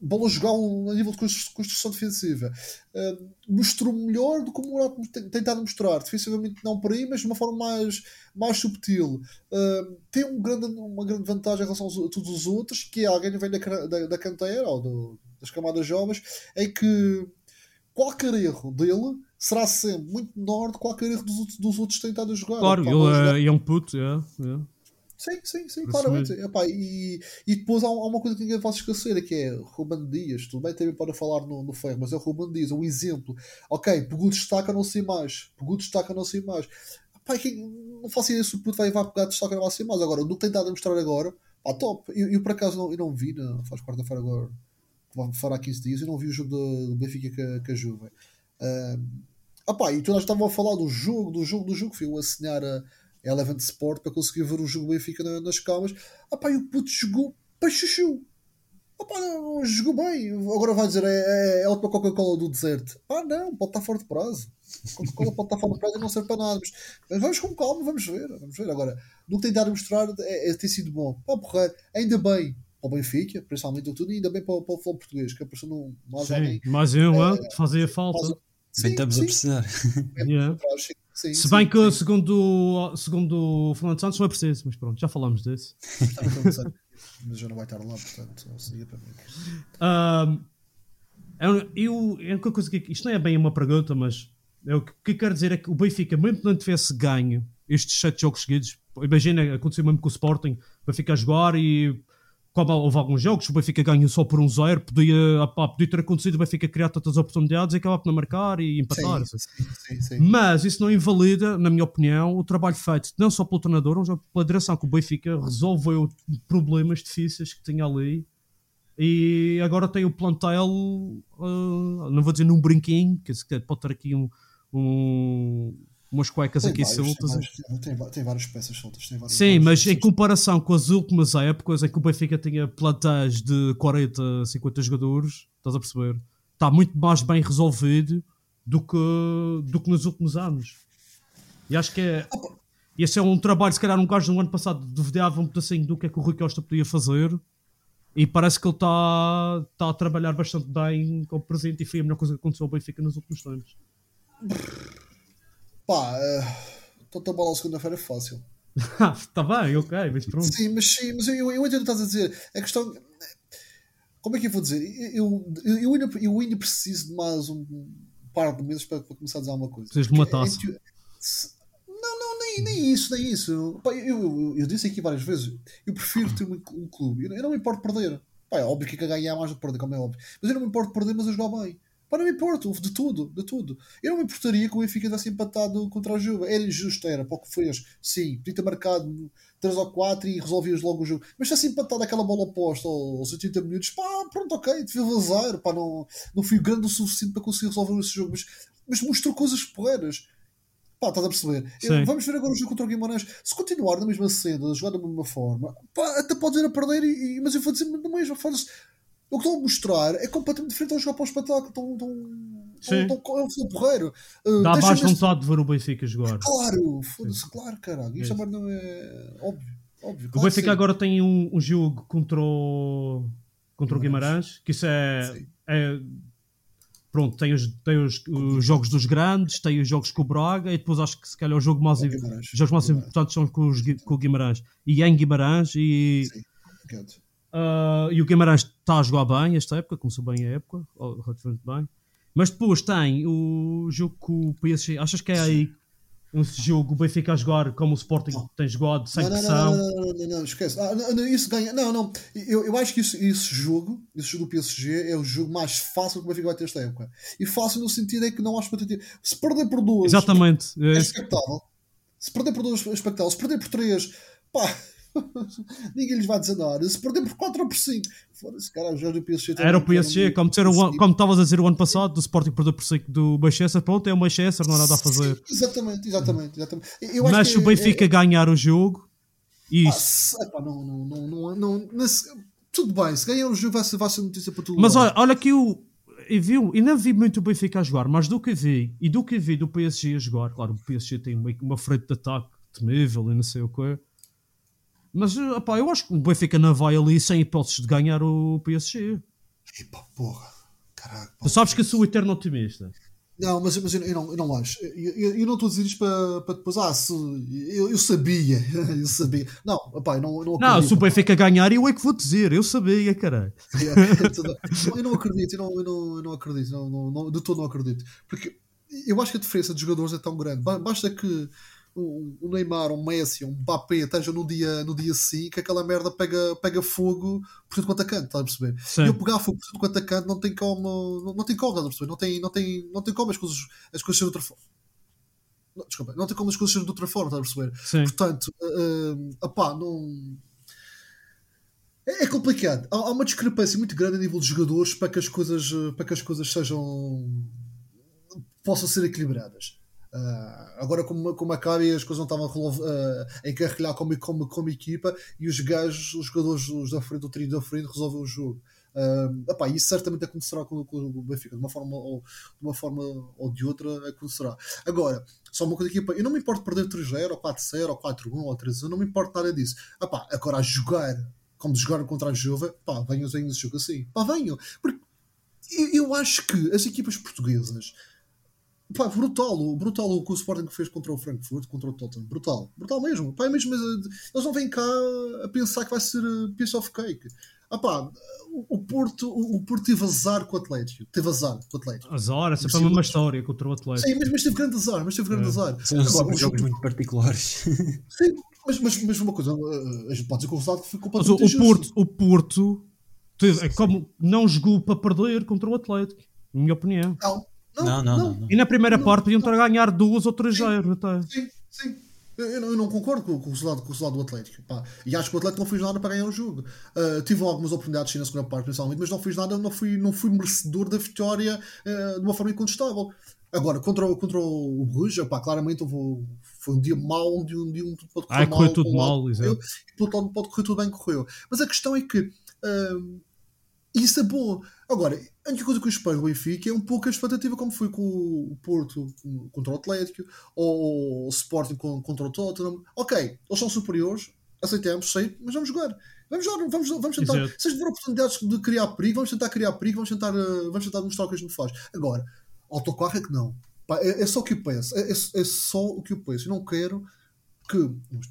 bola jogar a nível de constru- construção defensiva. Ah, mostrou melhor do que o Morato tem tentado mostrar. Defensivamente não por aí, mas de uma forma mais, mais subtil. Uh, tem um grande, uma grande vantagem em relação aos- a todos os outros, que é alguém que vem da, da, da canteira ou do- das camadas jovens, é que qualquer erro dele será sempre muito menor do que qualquer erro dos, outros- dos outros a jogar. Claro, ele é, é um puto, é, é. Sim, sim, sim, claramente. Epá, e, e depois há, uma coisa que ninguém pode esquecer, que é Ruben Dias. Tudo bem, também para falar no, no ferro, mas é o Ruben Dias, um exemplo. Ok, pegou destaque a não sei mais. Pegou destaque a não sei mais. Epá, que, não faço ideia se o puto vai, vai pegar destaque a não sei mais. Agora, do que tem dado a mostrar agora, pá, top. Eu, eu por acaso não, eu não vi, não, faz quarta-feira agora, fará 15 dias, eu não vi o jogo do, do Benfica com a, com a Juve. Ah, pá, e todos estavam a falar do jogo, do jogo, do jogo. Fui eu a assinar a Eleven Sport para conseguir ver o jogo do Benfica na- nas calmas. Ah, pá, e o puto jogou para chuchu. Ah, pá, não, jogou bem. Agora vai dizer, é, é, é a última Coca-Cola do deserto. Ah, não, pode estar fora de prazo. Coca-Cola pode estar fora de prazo e não serve para nada. Mas, mas vamos com calma, vamos ver. Vamos ver. Agora, do que tem dado a mostrar é, é, tem sido bom. Pá, porra, ainda bem para o Benfica, principalmente o tudo, e ainda bem para, para o futebol português, que apareceu num, mais alguém. Sim, mais um, é, fazia falta. mais- Bem, estamos a sim, precisar. bem Yeah. Sim, sim, Se sim, bem que, sim. segundo, segundo o Fernando Santos, não é preciso, mas pronto, já falámos disso. Mas já não vai estar lá, portanto, não seria para mim. Ahm, eu, eu, é uma coisa que isto não é bem uma pergunta, mas é o que, que quero dizer é que o Benfica, mesmo que não tivesse ganho estes sete jogos seguidos, imagina, aconteceu mesmo com o Sporting, o Benfica a jogar e como houve alguns jogos, o Benfica ganhou só por um zero, podia, pá, podia ter acontecido o Benfica criar tantas oportunidades e acabar por não marcar e empatar. Sim, sim, sim. Mas isso não invalida, na minha opinião, o trabalho feito não só pelo treinador, mas pela direção que o Benfica resolveu problemas difíceis que tinha ali e agora tem o plantel, ah, não vou dizer num brinquinho, que pode ter aqui um, um- umas cuecas Tem aqui vários, soltas. Tem, vários, tem, tem várias peças soltas. Tem várias, Sim, mas em peças. comparação com as últimas épocas em que o Benfica tinha plantéis de 40, 50 jogadores, estás a perceber? Está muito mais bem resolvido do que, do que nos últimos anos. E acho que é. Esse é um trabalho, se calhar, um gajo no ano passado duvidava um pedacinho do que é que o Rui Costa podia fazer. E parece que ele está tá a trabalhar bastante bem com o presente. E foi a melhor coisa que aconteceu ao Benfica nos últimos tempos. Pá, estou a bola segunda-feira é fácil. Está bem, ok, mas pronto. Sim, mas sim, mas eu, eu entendo o que estás a dizer. A questão. Como é que eu vou dizer? Eu, eu, eu, ainda, eu ainda preciso de mais um par de meses para, para começar a dizer alguma coisa. Precisas de uma Porque, taça. Não, não, nem nem, isso, nem isso. Pá, eu, eu, eu disse aqui várias vezes, eu prefiro ter um, um clube. Eu, não- eu me importo perder. Pá, é óbvio que é ganhar mais do que perder, como é óbvio. Mas eu não me importo perder, mas a jogar bem. Pá, não me importo, de tudo, de tudo. Eu não me importaria que o Benfica tivesse empatado contra a Juve. Era injusto, era, para o que fez. Sim, podia ter marcado 3 ou 4 e resolvias logo o jogo. Mas se tivesse empatado aquela bola oposta aos 80 minutos, pá, pronto, ok, tive azar, pá, não, não fui grande o suficiente para conseguir resolver esse jogo. Mas, mas mostrou coisas porreiras. Pá, estás a perceber? Sim. Vamos ver agora o jogo contra o Guimarães. Se continuar na mesma cena, a jogar da mesma forma, pá, até pode ir a perder, e, e- mas eu vou dizer da mesma forma. O que estão a mostrar é completamente diferente ao jogar para o espetáculo. Estão, estão, estão, é um futebol porreiro. Uh, Dá mais este- vontade de ver o Benfica jogar. Claro, foda-se, claro, caralho. Isto É. agora não é óbvio. óbvio O claro que Benfica agora tem um, um jogo contra o, contra o Guimarães, que isso é, é- pronto, tem, os, tem os, os jogos dos grandes, tem os jogos com o Braga e depois acho que se calhar o jogo mais, o Guimarães. os jogos mais Guimarães. importantes são com, os, com o Guimarães e é em Guimarães e, Sim. Ah, e o Guimarães está a jogar bem esta época, começou bem a época, relativamente bem. Mas depois tem o jogo com o PSG. Achas que é aí um jogo o Benfica a jogar como o Sporting tem jogado, sem Não, não, pressão? não, não, não, não, não, esquece. Ah, não, não, isso ganha. Não, não. Eu, eu acho que isso, esse jogo, esse jogo do PSG, é o jogo mais fácil que o Benfica vai ter esta época. E fácil no sentido é que não há expectativa. Se perder por duas, Exatamente. é É, expectável. Se perder por duas, é expectável. Se perder por três, pá, ninguém lhes vai dizer nada. Se perder por quatro ou por cinco, foda-se, cara, os jogos do PSG. Era o PSG, como o como estavas a dizer o ano passado, do Sporting perdeu por 5 do Manchester, pronto, é o Manchester, não há nada a fazer. Exatamente, exatamente. exatamente. Eu acho Mas que o é- Benfica é- ganhar o jogo, Ah, isso. epá, não, não, não, não, tudo bem, se ganhar o jogo vai ser, vai ser notícia para tudo. Mas olha, olha que eu, eu vi, e não vi muito o Benfica a jogar, mas do que vi, e do que vi do PSG a jogar, claro, o PSG tem uma, uma frente de ataque temível e não sei o quê. Mas opá, eu acho que o Benfica não vai ali sem hipóteses de ganhar o PSG. Epá, porra, pá. Tu sabes que eu sou o eterno otimista. Não, mas, mas eu, eu não, eu não acho. Eu, eu- eu não estou a dizer isto para, para depois. Ah, se, eu, eu sabia, eu sabia. Não, eu não, não Não, acredito. se o Benfica ganhar, eu é que vou dizer, eu sabia, caralho. eu não acredito, eu não, eu não, eu não acredito, não, não, não, de todo não acredito. Porque eu acho que a diferença de jogadores é tão grande. Ba- Basta que o, o Neymar, um Messi, um Mbappé estejam no dia, no dia 5, que aquela merda pega, pega fogo por tudo quanto atacante, estás a perceber? Sim. E eu pegar fogo por tudo quanto atacante não tem como, não, não tem como, estás a perceber? Não tem, não tem, não tem como as coisas, as coisas serem de outra forma. Não, desculpa, não tem como as coisas serem de outra forma, estás a perceber? Sim. Portanto, uh, opá, não. É, é complicado. Há, uma discrepância muito grande a nível de jogadores para que as coisas, uh, para que as coisas sejam. possam ser equilibradas. Uh, agora, como, como a Cabe, as coisas não estavam uh, a encarrilhar como, como, como equipa e os gajos, os jogadores os da frente, o trio da frente, resolvem o jogo. Uh, epá, isso certamente acontecerá com, com o Benfica, de uma forma ou de, uma forma ou de outra acontecerá. Agora, só uma coisa aqui, eu não me importo perder 3-0, ou 4-0, ou 4-1, ou 3-1, não me importa nada disso. Epá, agora a jogar, como jogaram contra a Juve, pá, venham venham esse jogo assim. Pá, venham. Porque eu, eu acho que as equipas portuguesas Pá, brutal, o- brutal o que o Sporting fez contra o Frankfurt, contra o Tottenham, brutal, brutal mesmo. Pá, é mesmo eh, eles não vêm cá a pensar que vai ser eh, piece of cake. Ah, pá, o, Porto, o, Porto teve azar com o Atlético, teve azar com o Atlético. Azar, é sempre a Sim. mesma história contra o Atlético. Sim, mas, mas teve grande azar, mas teve grande É. azar. São Agora, jogos jogo- muito particulares. Sim, mas, mas, mas uma coisa, eh, a gente pode dizer que o resultado foi Mas o. Porto, o Porto teve- é como não jogou para perder contra o Atlético, na minha opinião. Não, Não, não, não. não. E na primeira Não, parte podiam estar a ganhar duas ou três zero até. Sim, sim. Eu, eu não, eu não concordo com, com o resultado, com o resultado do Atlético. Pá. E acho que o Atlético não fez nada para ganhar o jogo. Uh, tive algumas oportunidades sim, na segunda parte, principalmente, mas não fiz nada, não fui, não fui merecedor da vitória uh, de uma forma incontestável. Agora, contra, o- contra o Bruges, pá, claramente houve, foi um dia mau, um dia, um dia um tudo pode correr Ai, mal. correu tudo um mal, exato. e pelo outro lado pode correr tudo bem, correu. Mas a questão é que uh, isso é bom. Agora, a única coisa que eu espero do Benfica é um pouco a expectativa como foi com o Porto contra o Atlético ou o Sporting con- contra o Tottenham. Ok, eles são superiores, aceitamos, sei, mas vamos jogar. Vamos jogar, vamos, vamos tentar. Exato. Se tiver oportunidades de criar perigo, vamos tentar criar perigo, vamos tentar, eh, vamos tentar mostrar o que a gente faz. Agora, autocarro é que não. É, é só o que eu penso. É, é- é só o que eu penso. Eu não quero que,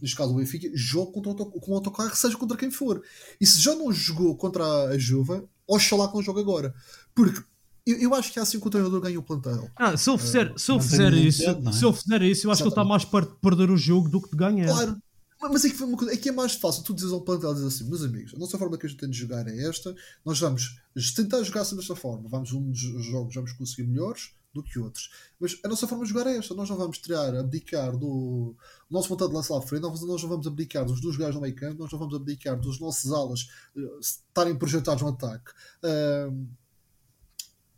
neste caso o Benfica, jogue contra o com o autocarro, seja contra quem for. E se já não jogou contra a Juve, oxalá que não jogue agora. Porque eu, eu acho que é assim que o treinador ganha o plantel. Ah, se ele fizer, se não fizer isso, é? se ele fizer isso, eu acho que ele está mais perto de perder o jogo do que de ganhar. Claro. Mas- é que, foi uma coisa, é que é mais fácil tu dizes ao plantel dizer assim, meus amigos, a nossa forma que a gente tem de jogar é esta, nós vamos tentar jogar assim desta forma, vamos uns jogos vamos conseguir melhores do que outros, mas a nossa forma de jogar é esta, nós não vamos tirar, abdicar do nosso vontade de lançar à frente, nós não vamos abdicar dos dois gajos no meio campo, nós não vamos abdicar dos nossos alas eh, estarem projetados no ataque.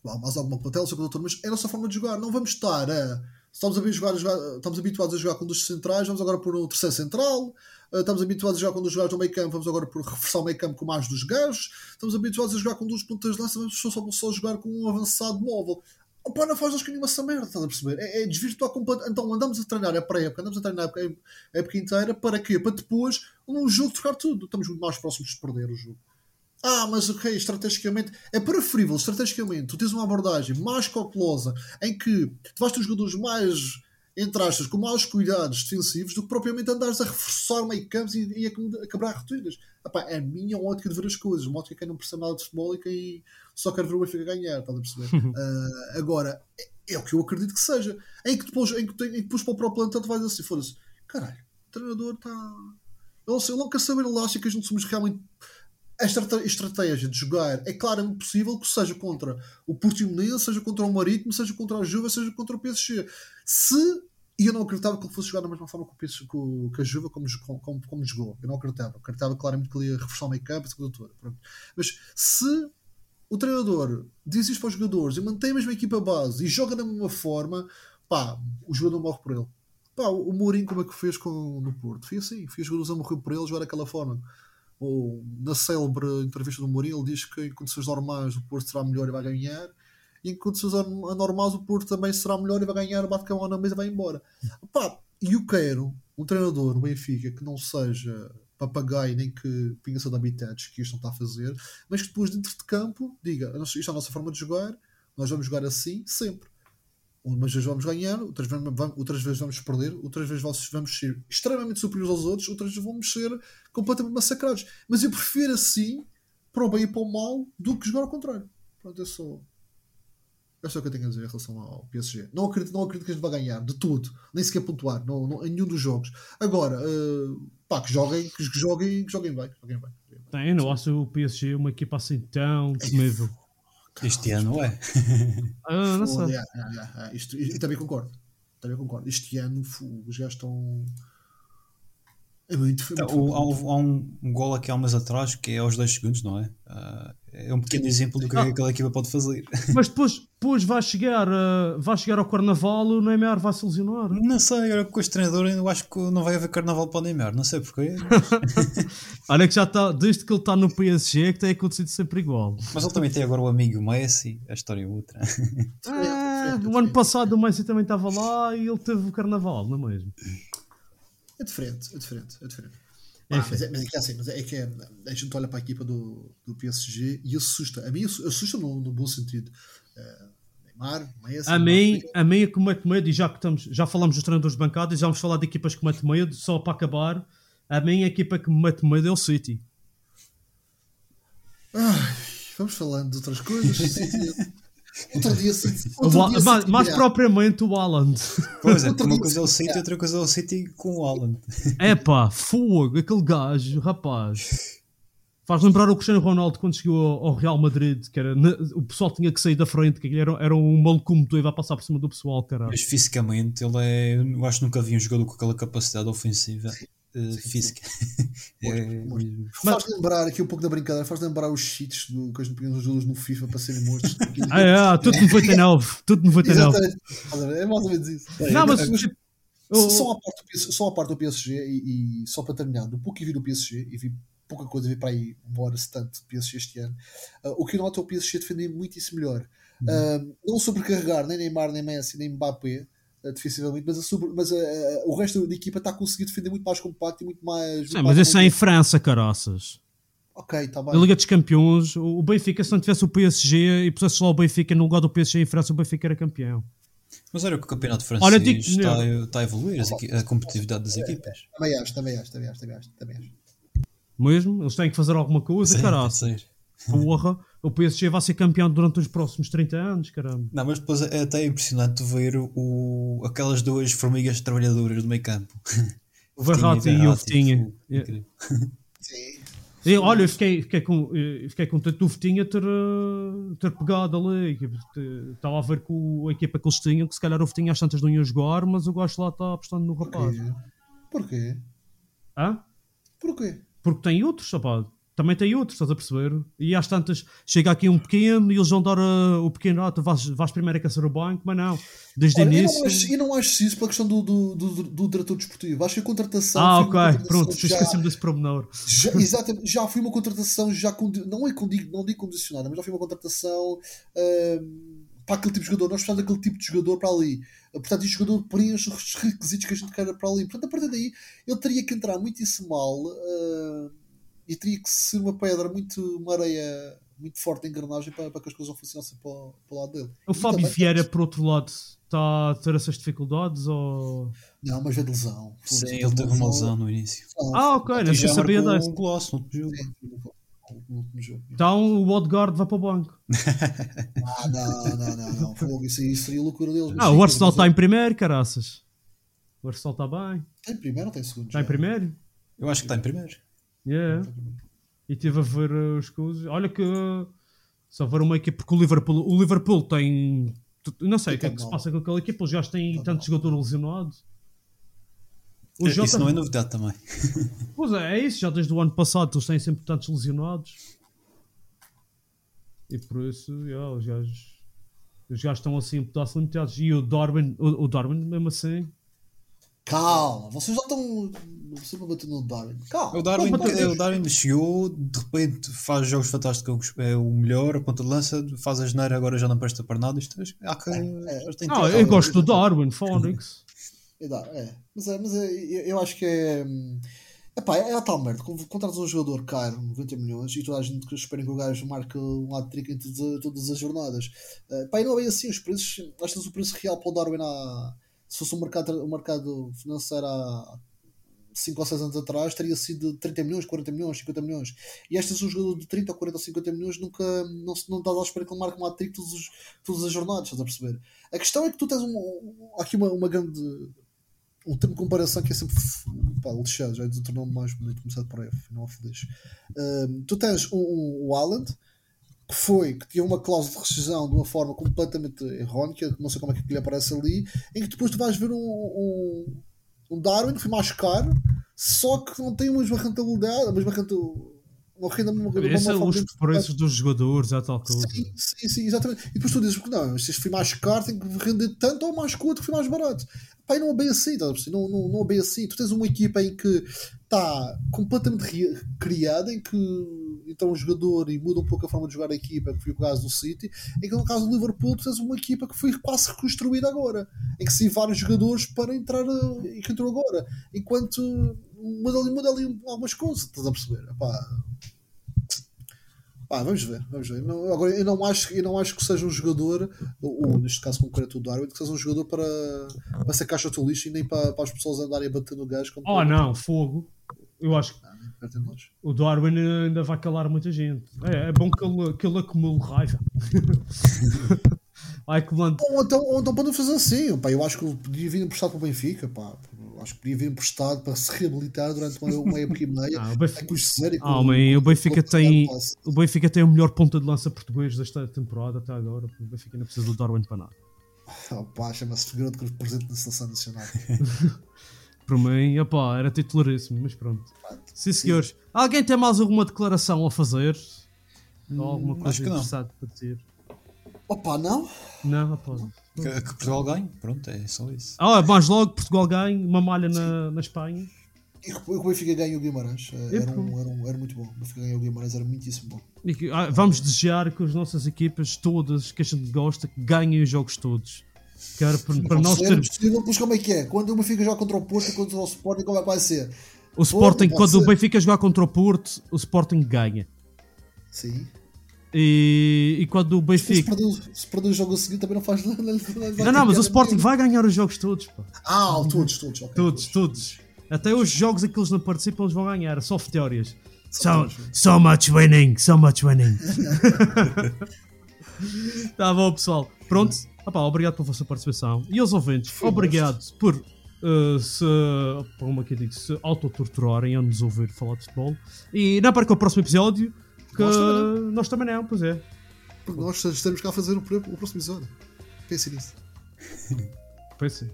Lá, mais alguma plantel, sei o que, doutor, mas é a nossa forma de jogar. Não vamos estar a. Estamos, a jogar, estamos habituados a jogar com dois centrais, vamos agora pôr o terceiro central. Uh, estamos habituados a jogar com dois jogadores no meio campo, vamos agora por reforçar o meio campo com mais dos gajos. Estamos habituados a jogar com duas pontas de lança, vamos só, só, só jogar com um avançado móvel. Opa, não faz nós nenhuma essa merda, estás a perceber? É, é desvirtuar completamente. Então andamos a treinar a pré-época, andamos a treinar a época inteira para quê? Para depois, num jogo, trocar tudo. Estamos muito mais próximos de perder o jogo. Ah, mas ok, estrategicamente é preferível, estrategicamente, tu tens uma abordagem mais cautelosa em que tu vais ter os jogadores mais entre aspas, com maus cuidados defensivos do que propriamente andares a reforçar meio campos e, e a, quebrar retiras. Epá, é a minha ótica de ver as coisas, uma ótica de quem não percebe nada de futebol e quem só quer ver o Benfica ganhar, estás a perceber? Ah, agora, é, é o que eu acredito que seja. Em que depois, em que, em que depois para o próprio plantel tu vais assim, foda-se, caralho, o treinador está. Eu não sei, eu não quero saber, ele acha que a gente somos realmente a estrate- estratégia de jogar é claramente possível que seja contra o Portimonense, seja contra o Marítimo, seja contra a Juve, seja contra o PSG. Se e eu não acreditava que ele fosse jogar da mesma forma que, o PSG, que a Juve como, como, como, jogou. Eu não acreditava. Eu acreditava claramente que ele ia reforçar o toda. Pronto. Mas se o treinador diz isto para os jogadores e mantém a mesma equipa base e joga da mesma forma, pá, o jogador morre por ele. Pá, o Mourinho como é que fez com, no Porto? Foi assim, foi os jogadores a morrer por ele jogar daquela forma. Ou na célebre entrevista do Mourinho, diz que em condições normais o Porto será melhor e vai ganhar, e em condições an- anormais o Porto também será melhor e vai ganhar, bate cão na mesa e vai embora. Pá, e eu quero um treinador no Benfica que não seja papagaio nem que pinga-se de habitantes, que isto não está a fazer, mas que depois dentro de campo diga isto é a nossa forma de jogar, nós vamos jogar assim sempre. Umas vezes vamos ganhar, outras vezes vamos, outras vezes vamos perder, outras vezes vamos- ser extremamente superiores aos outros, outras vezes vamos ser completamente massacrados. Mas eu prefiro assim, para o bem e para o mal, do que jogar ao contrário. Pronto, é só. É só o que eu tenho a dizer em relação ao PSG. Não acredito, não acredito que a gente vai ganhar, de tudo, nem sequer pontuar, não, não- em nenhum dos jogos. Agora, eh, pá, que joguem, que joguem, que joguem bem. que Joguem bem. Tem, não acho o PSG uma equipa assim tão temível. Este ano é. Ah, não sei. yeah, yeah, yeah. Isto- e, e também concordo. Também concordo. Este ano os gajos estão. É muito. É Então, muito há, um- há um, um gol aqui há um mês atrás que é aos 2 segundos, não é? Ah, é um pequeno exemplo do que é que aquela equipa pode fazer. Mas depois, depois vai, chegar, ah, vai chegar ao Carnaval o Neymar vai se lesionar. Não sei, agora com este treinador eu acho que não vai haver carnaval para o Neymar, não sei porquê. Olha que já está, desde que ele está no PSG, é que tem acontecido sempre igual. Mas ele também tem agora o amigo Messi, a história é outra. Ah, o ano passado o Messi também estava lá e ele teve o Carnaval, não é mesmo? É diferente, é diferente, é diferente. Ah, mas, é, mas é que é assim, mas é que é, a gente olha para a equipa do, do PSG e assusta. A mim assu- assusta no, no bom sentido. Eh, Neymar, Messi, A mim, Mbappé. a mim é que mete medo, e já que estamos, já falamos dos treinadores de bancada e já vamos falar de equipas que mete medo, só para acabar, a minha equipa que me mete medo é o City. Ai, vamos falando de outras coisas. outro dia, outro City mais ganhar. propriamente o Haaland. Pois é, uma coisa é o City, outra coisa é o City com o Haaland. É pá, fogo, aquele gajo, rapaz. Faz lembrar o Cristiano Ronaldo quando chegou ao Real Madrid, que era, o pessoal tinha que sair da frente, que era, era um maluco e vai passar por cima do pessoal, caralho. Mas fisicamente ele é. Eu acho que nunca vi um jogador com aquela capacidade ofensiva eh, física. É mesmo. Faz lembrar aqui um pouco da brincadeira, faz lembrar os cheats do, que a gente nos jogadores no FIFA para serem mortos. Ah, é, tudo 99, tudo 99. Exatamente. É mais ou menos isso. Não, mas Mas- tipo, Só- a parte do PSG, só a parte do PSG e, e só para terminar, do pouco que vi do PSG, e vi pouca coisa, vi para aí uma hora tanto de PSG este ano, ah, o que eu noto é o PSG defender muitíssimo melhor. Ah, não sobrecarregar nem Neymar, nem Messi, nem Mbappé ah, defensivamente, mas, a sobre- mas ah, ah, o resto da equipa está a conseguir defender muito mais compacto e muito mais. muito Sim, mais mas isso é em. França, caraças. Ok, está Na bem. Liga dos Campeões, o Benfica, se não tivesse o PSG e pusesse lá o Benfica no lugar do PSG em França, o Benfica era campeão. Mas olha que o campeonato Olha, francês digo- está, está a evoluir a competitividade das equipas. Também acho, também acho, também acho, também acho. Mesmo? Eles têm que fazer alguma coisa, Sim, ser. Porra. O PSG vai ser campeão durante os próximos 30 anos, caramba. Não, mas depois é até impressionante ver o, aquelas duas formigas trabalhadoras do meio campo. O Verratti e o Vitinha. Yeah. incrível. Sim. E, olha, eu fiquei, fiquei, com, fiquei contente do Vitinha ter, eh, ter pegado ali. que, Estava a ver com a equipa que eles tinham, que se calhar o Vitinha às tantas não ia jogar, mas o gajo lá está apostando no rapaz. Porquê? Porquê? Hã? Porquê? Porque tem outros, rapaz. Também tem outros, estás a perceber? E às tantas, chega aqui um pequeno e eles vão dar eh, o pequeno, ah, tu vais, vais primeiro aquecer o banco, mas não. Desde o eu, início. não acho, eu não acho isso pela questão do, do, do, do diretor desportivo. Acho que a contratação. Ah, ok, contratação pronto, já- esqueci-me desse promenor. Já, exatamente, já foi uma contratação, já não, é condi, não digo condicionada, mas já foi uma contratação ahm, para aquele tipo de jogador. Nós precisamos daquele tipo de jogador para ali. Portanto, este jogador preenche os requisitos que a gente quer para ali. Portanto, a partir daí, ele teria que entrar muitíssimo mal ah, e teria que ser uma pedra, muito, uma areia muito forte de engrenagem para, para que as coisas não funcionassem para, o- para o lado dele. O E Fábio também- Vieira, por outro lado, está a ter essas dificuldades ou. Não, mas é de lesão. Sim, ele teve uma lesão no início. Ah, ok, não E já sabia dessa. um golaço no jogo. Então o Odegaard vai para o banco. Ah, não, não, não, não. Fogo, isso aí seria loucura deles. mas Ah, o Arsenal está em primeiro, caraças. O Arsenal está bem. Está em primeiro ou está em segundo? Está em primeiro? Eu acho que está em primeiro. Yeah. E estive a ver uh, as coisas. Olha que uh, se houver uma equipe, porque o Liverpool, o Liverpool tem. Não sei o que é que se passa com aquela equipa, os gajos têm tantos jogadores lesionados. O Isso Jota- não é novidade também. Pois é, é isso, já desde o ano passado eles têm sempre tantos lesionados. E por isso, yeah, os gajos. Os gajos estão assim um pedaço limitados. E o Darwin, o, o Darwin mesmo assim. Calma, vocês já estão. Você vai bater no Darwin. Calma. O Darwin, é, o Darwin chegou, de repente faz jogos fantásticos, é o melhor, a ponta de lança, faz a geneira, agora já não presta para nada. Isto, há que, já tem Ah, eu gosto do Darwin, Phonics. É, é. Mas, é, mas é, eu, eu acho que é. hum, Epá, é a tal merda. Quando contratas um jogador caro, 90 milhões, e toda a gente que espera que o gajo marque um lado de trick em todas, as jornadas. Uh, pá, e não é bem assim. Os preços, vezes o preço real para o Darwin há, se fosse um mercado, um mercado financeiro há 5 ou 6 anos atrás, teria sido de 30 milhões, 40 milhões, 50 milhões. E este é um jogador de 30 ou 40 ou 50 milhões, nunca não, não estás à espera que ele marque um hat-trick todos os- todas as jornadas, estás a perceber? A questão é que tu tens um, aqui uma, uma grande um termo de comparação que é sempre pá, lixado, já é tornar mais bonito começado por F, não é feliz. Tu tens um, um, o Haaland que foi, que tinha uma cláusula de rescisão de uma forma completamente errónea, não sei como é que lhe aparece ali, em que depois tu vais ver um, um, um Darwin foi mais caro, só que não tem a mesma rentabilidade, a mesma rentabilidade. Uma renda, uma, uma, Esse é os preços dos jogadores, é tal coisa. Sim, sim, sim, exatamente. E depois tu dizes que não, se este foi mais caro, tem que render tanto ou mais que o outro que foi mais barato. E não é bem assim, perceber? não, não, não é bem assim. Tu tens uma equipa em que está completamente ri- criada, em que então um jogador e muda um pouco a forma de jogar a equipa, que foi o caso do City, em que no caso do Liverpool tu tens uma equipa que foi quase reconstruída agora, em que sim vários jogadores para entrar eh, e que entrou agora, enquanto muda ali, muda ali algumas coisas, estás a perceber? Pá, Pá, vamos ver, vamos ver. Não, agora, eu não, acho, eu não acho que seja um jogador, ou, neste caso concreto o Darwin, que seja um jogador para, para ser caixa do lixo e nem para, para as pessoas andarem a bater no gajo. quando- Oh não, fogo. Eu acho que De nós. o Darwin ainda vai calar muita gente. É, é bom que ele, que ele acumule raiva. vai acumulando. Ou então, ou então podem fazer assim, pá, eu acho que podia vir emprestado para o Benfica, pá. Acho que podia vir emprestado para se reabilitar durante uma, uma época e meia. Ah, o Benfica- a com- Ah, man, o Benfica tem. O Benfica tem o melhor ponta de lança português desta temporada até agora. O Benfica não precisa do Darwin para nada. Ah, pá, chama-se figura de presente da seleção nacional. Para mim, opá, era titularíssimo, mas pronto. Sim, senhores. Alguém tem mais alguma declaração a fazer? Ou alguma coisa acho que não. interessante para dizer? Opa, não? Não, opá. Que, que Portugal ganhe, pronto, é só isso. Ah, mais logo, Portugal ganha uma malha na, na Espanha. E o Benfica ganhou o Guimarães. eh, Era, um, era, um, era muito bom. O Benfica ganhou o Guimarães, era muitíssimo bom. E ah, vamos desejar que as nossas equipas, todas que a gente gosta, ganhem os jogos todos. Era para, para nós Se é termos. possível, pois como é que é? Quando o Benfica joga contra o Porto e contra o Sporting, como é que vai ser? O Sporting, quando o ser. Benfica jogar contra o Porto, o Sporting ganha. Sim. E, e quando o Benfica. o- se perder o jogo a seguir, também não faz nada. Não, não, mas o Sporting vai ganhar os jogos todos. Pá. Ah, todos, todos. ok, Todos, todos. Até os jogos em que eles não participam, eles vão ganhar. Só teorias. So, so much winning, so much winning. tá bom, pessoal. Pronto. Opá, obrigado pela vossa participação. E aos ouvintes, obrigado por uh, se, como aqui digo, se autotorturarem a nos ouvir falar de futebol. E não perca o próximo episódio, que Nós também nós também não, pois é. Porque nós estaremos cá a fazer o, o próximo episódio. Pense nisso. Pensem.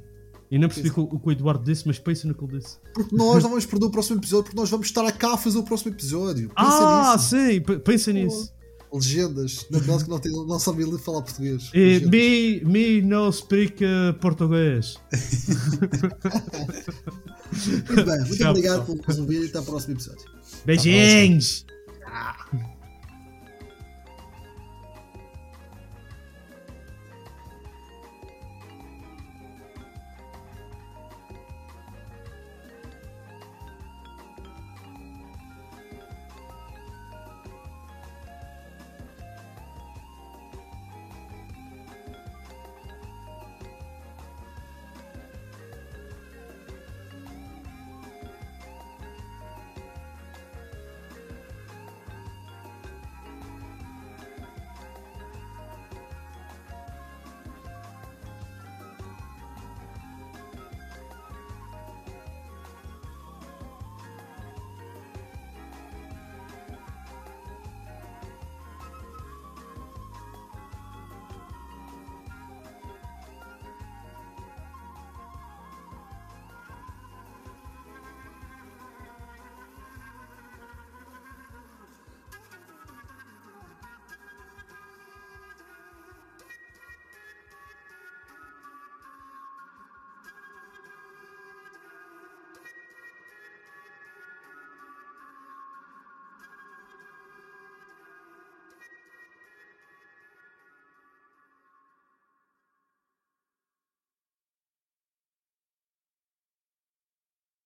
E não percebi o que o- Eduardo disse, mas pensem no que ele disse. Porque nós não vamos perder o próximo episódio, porque nós vamos estar cá a fazer o próximo episódio. Ah, nisso. sim, pensem nisso. Legendas. Naquelas que não, tem, não sabem falar português. E me, me no speak uh, português. Muito bem, muito obrigado por nos ouvir e até ao próximo episódio. Beijinhos!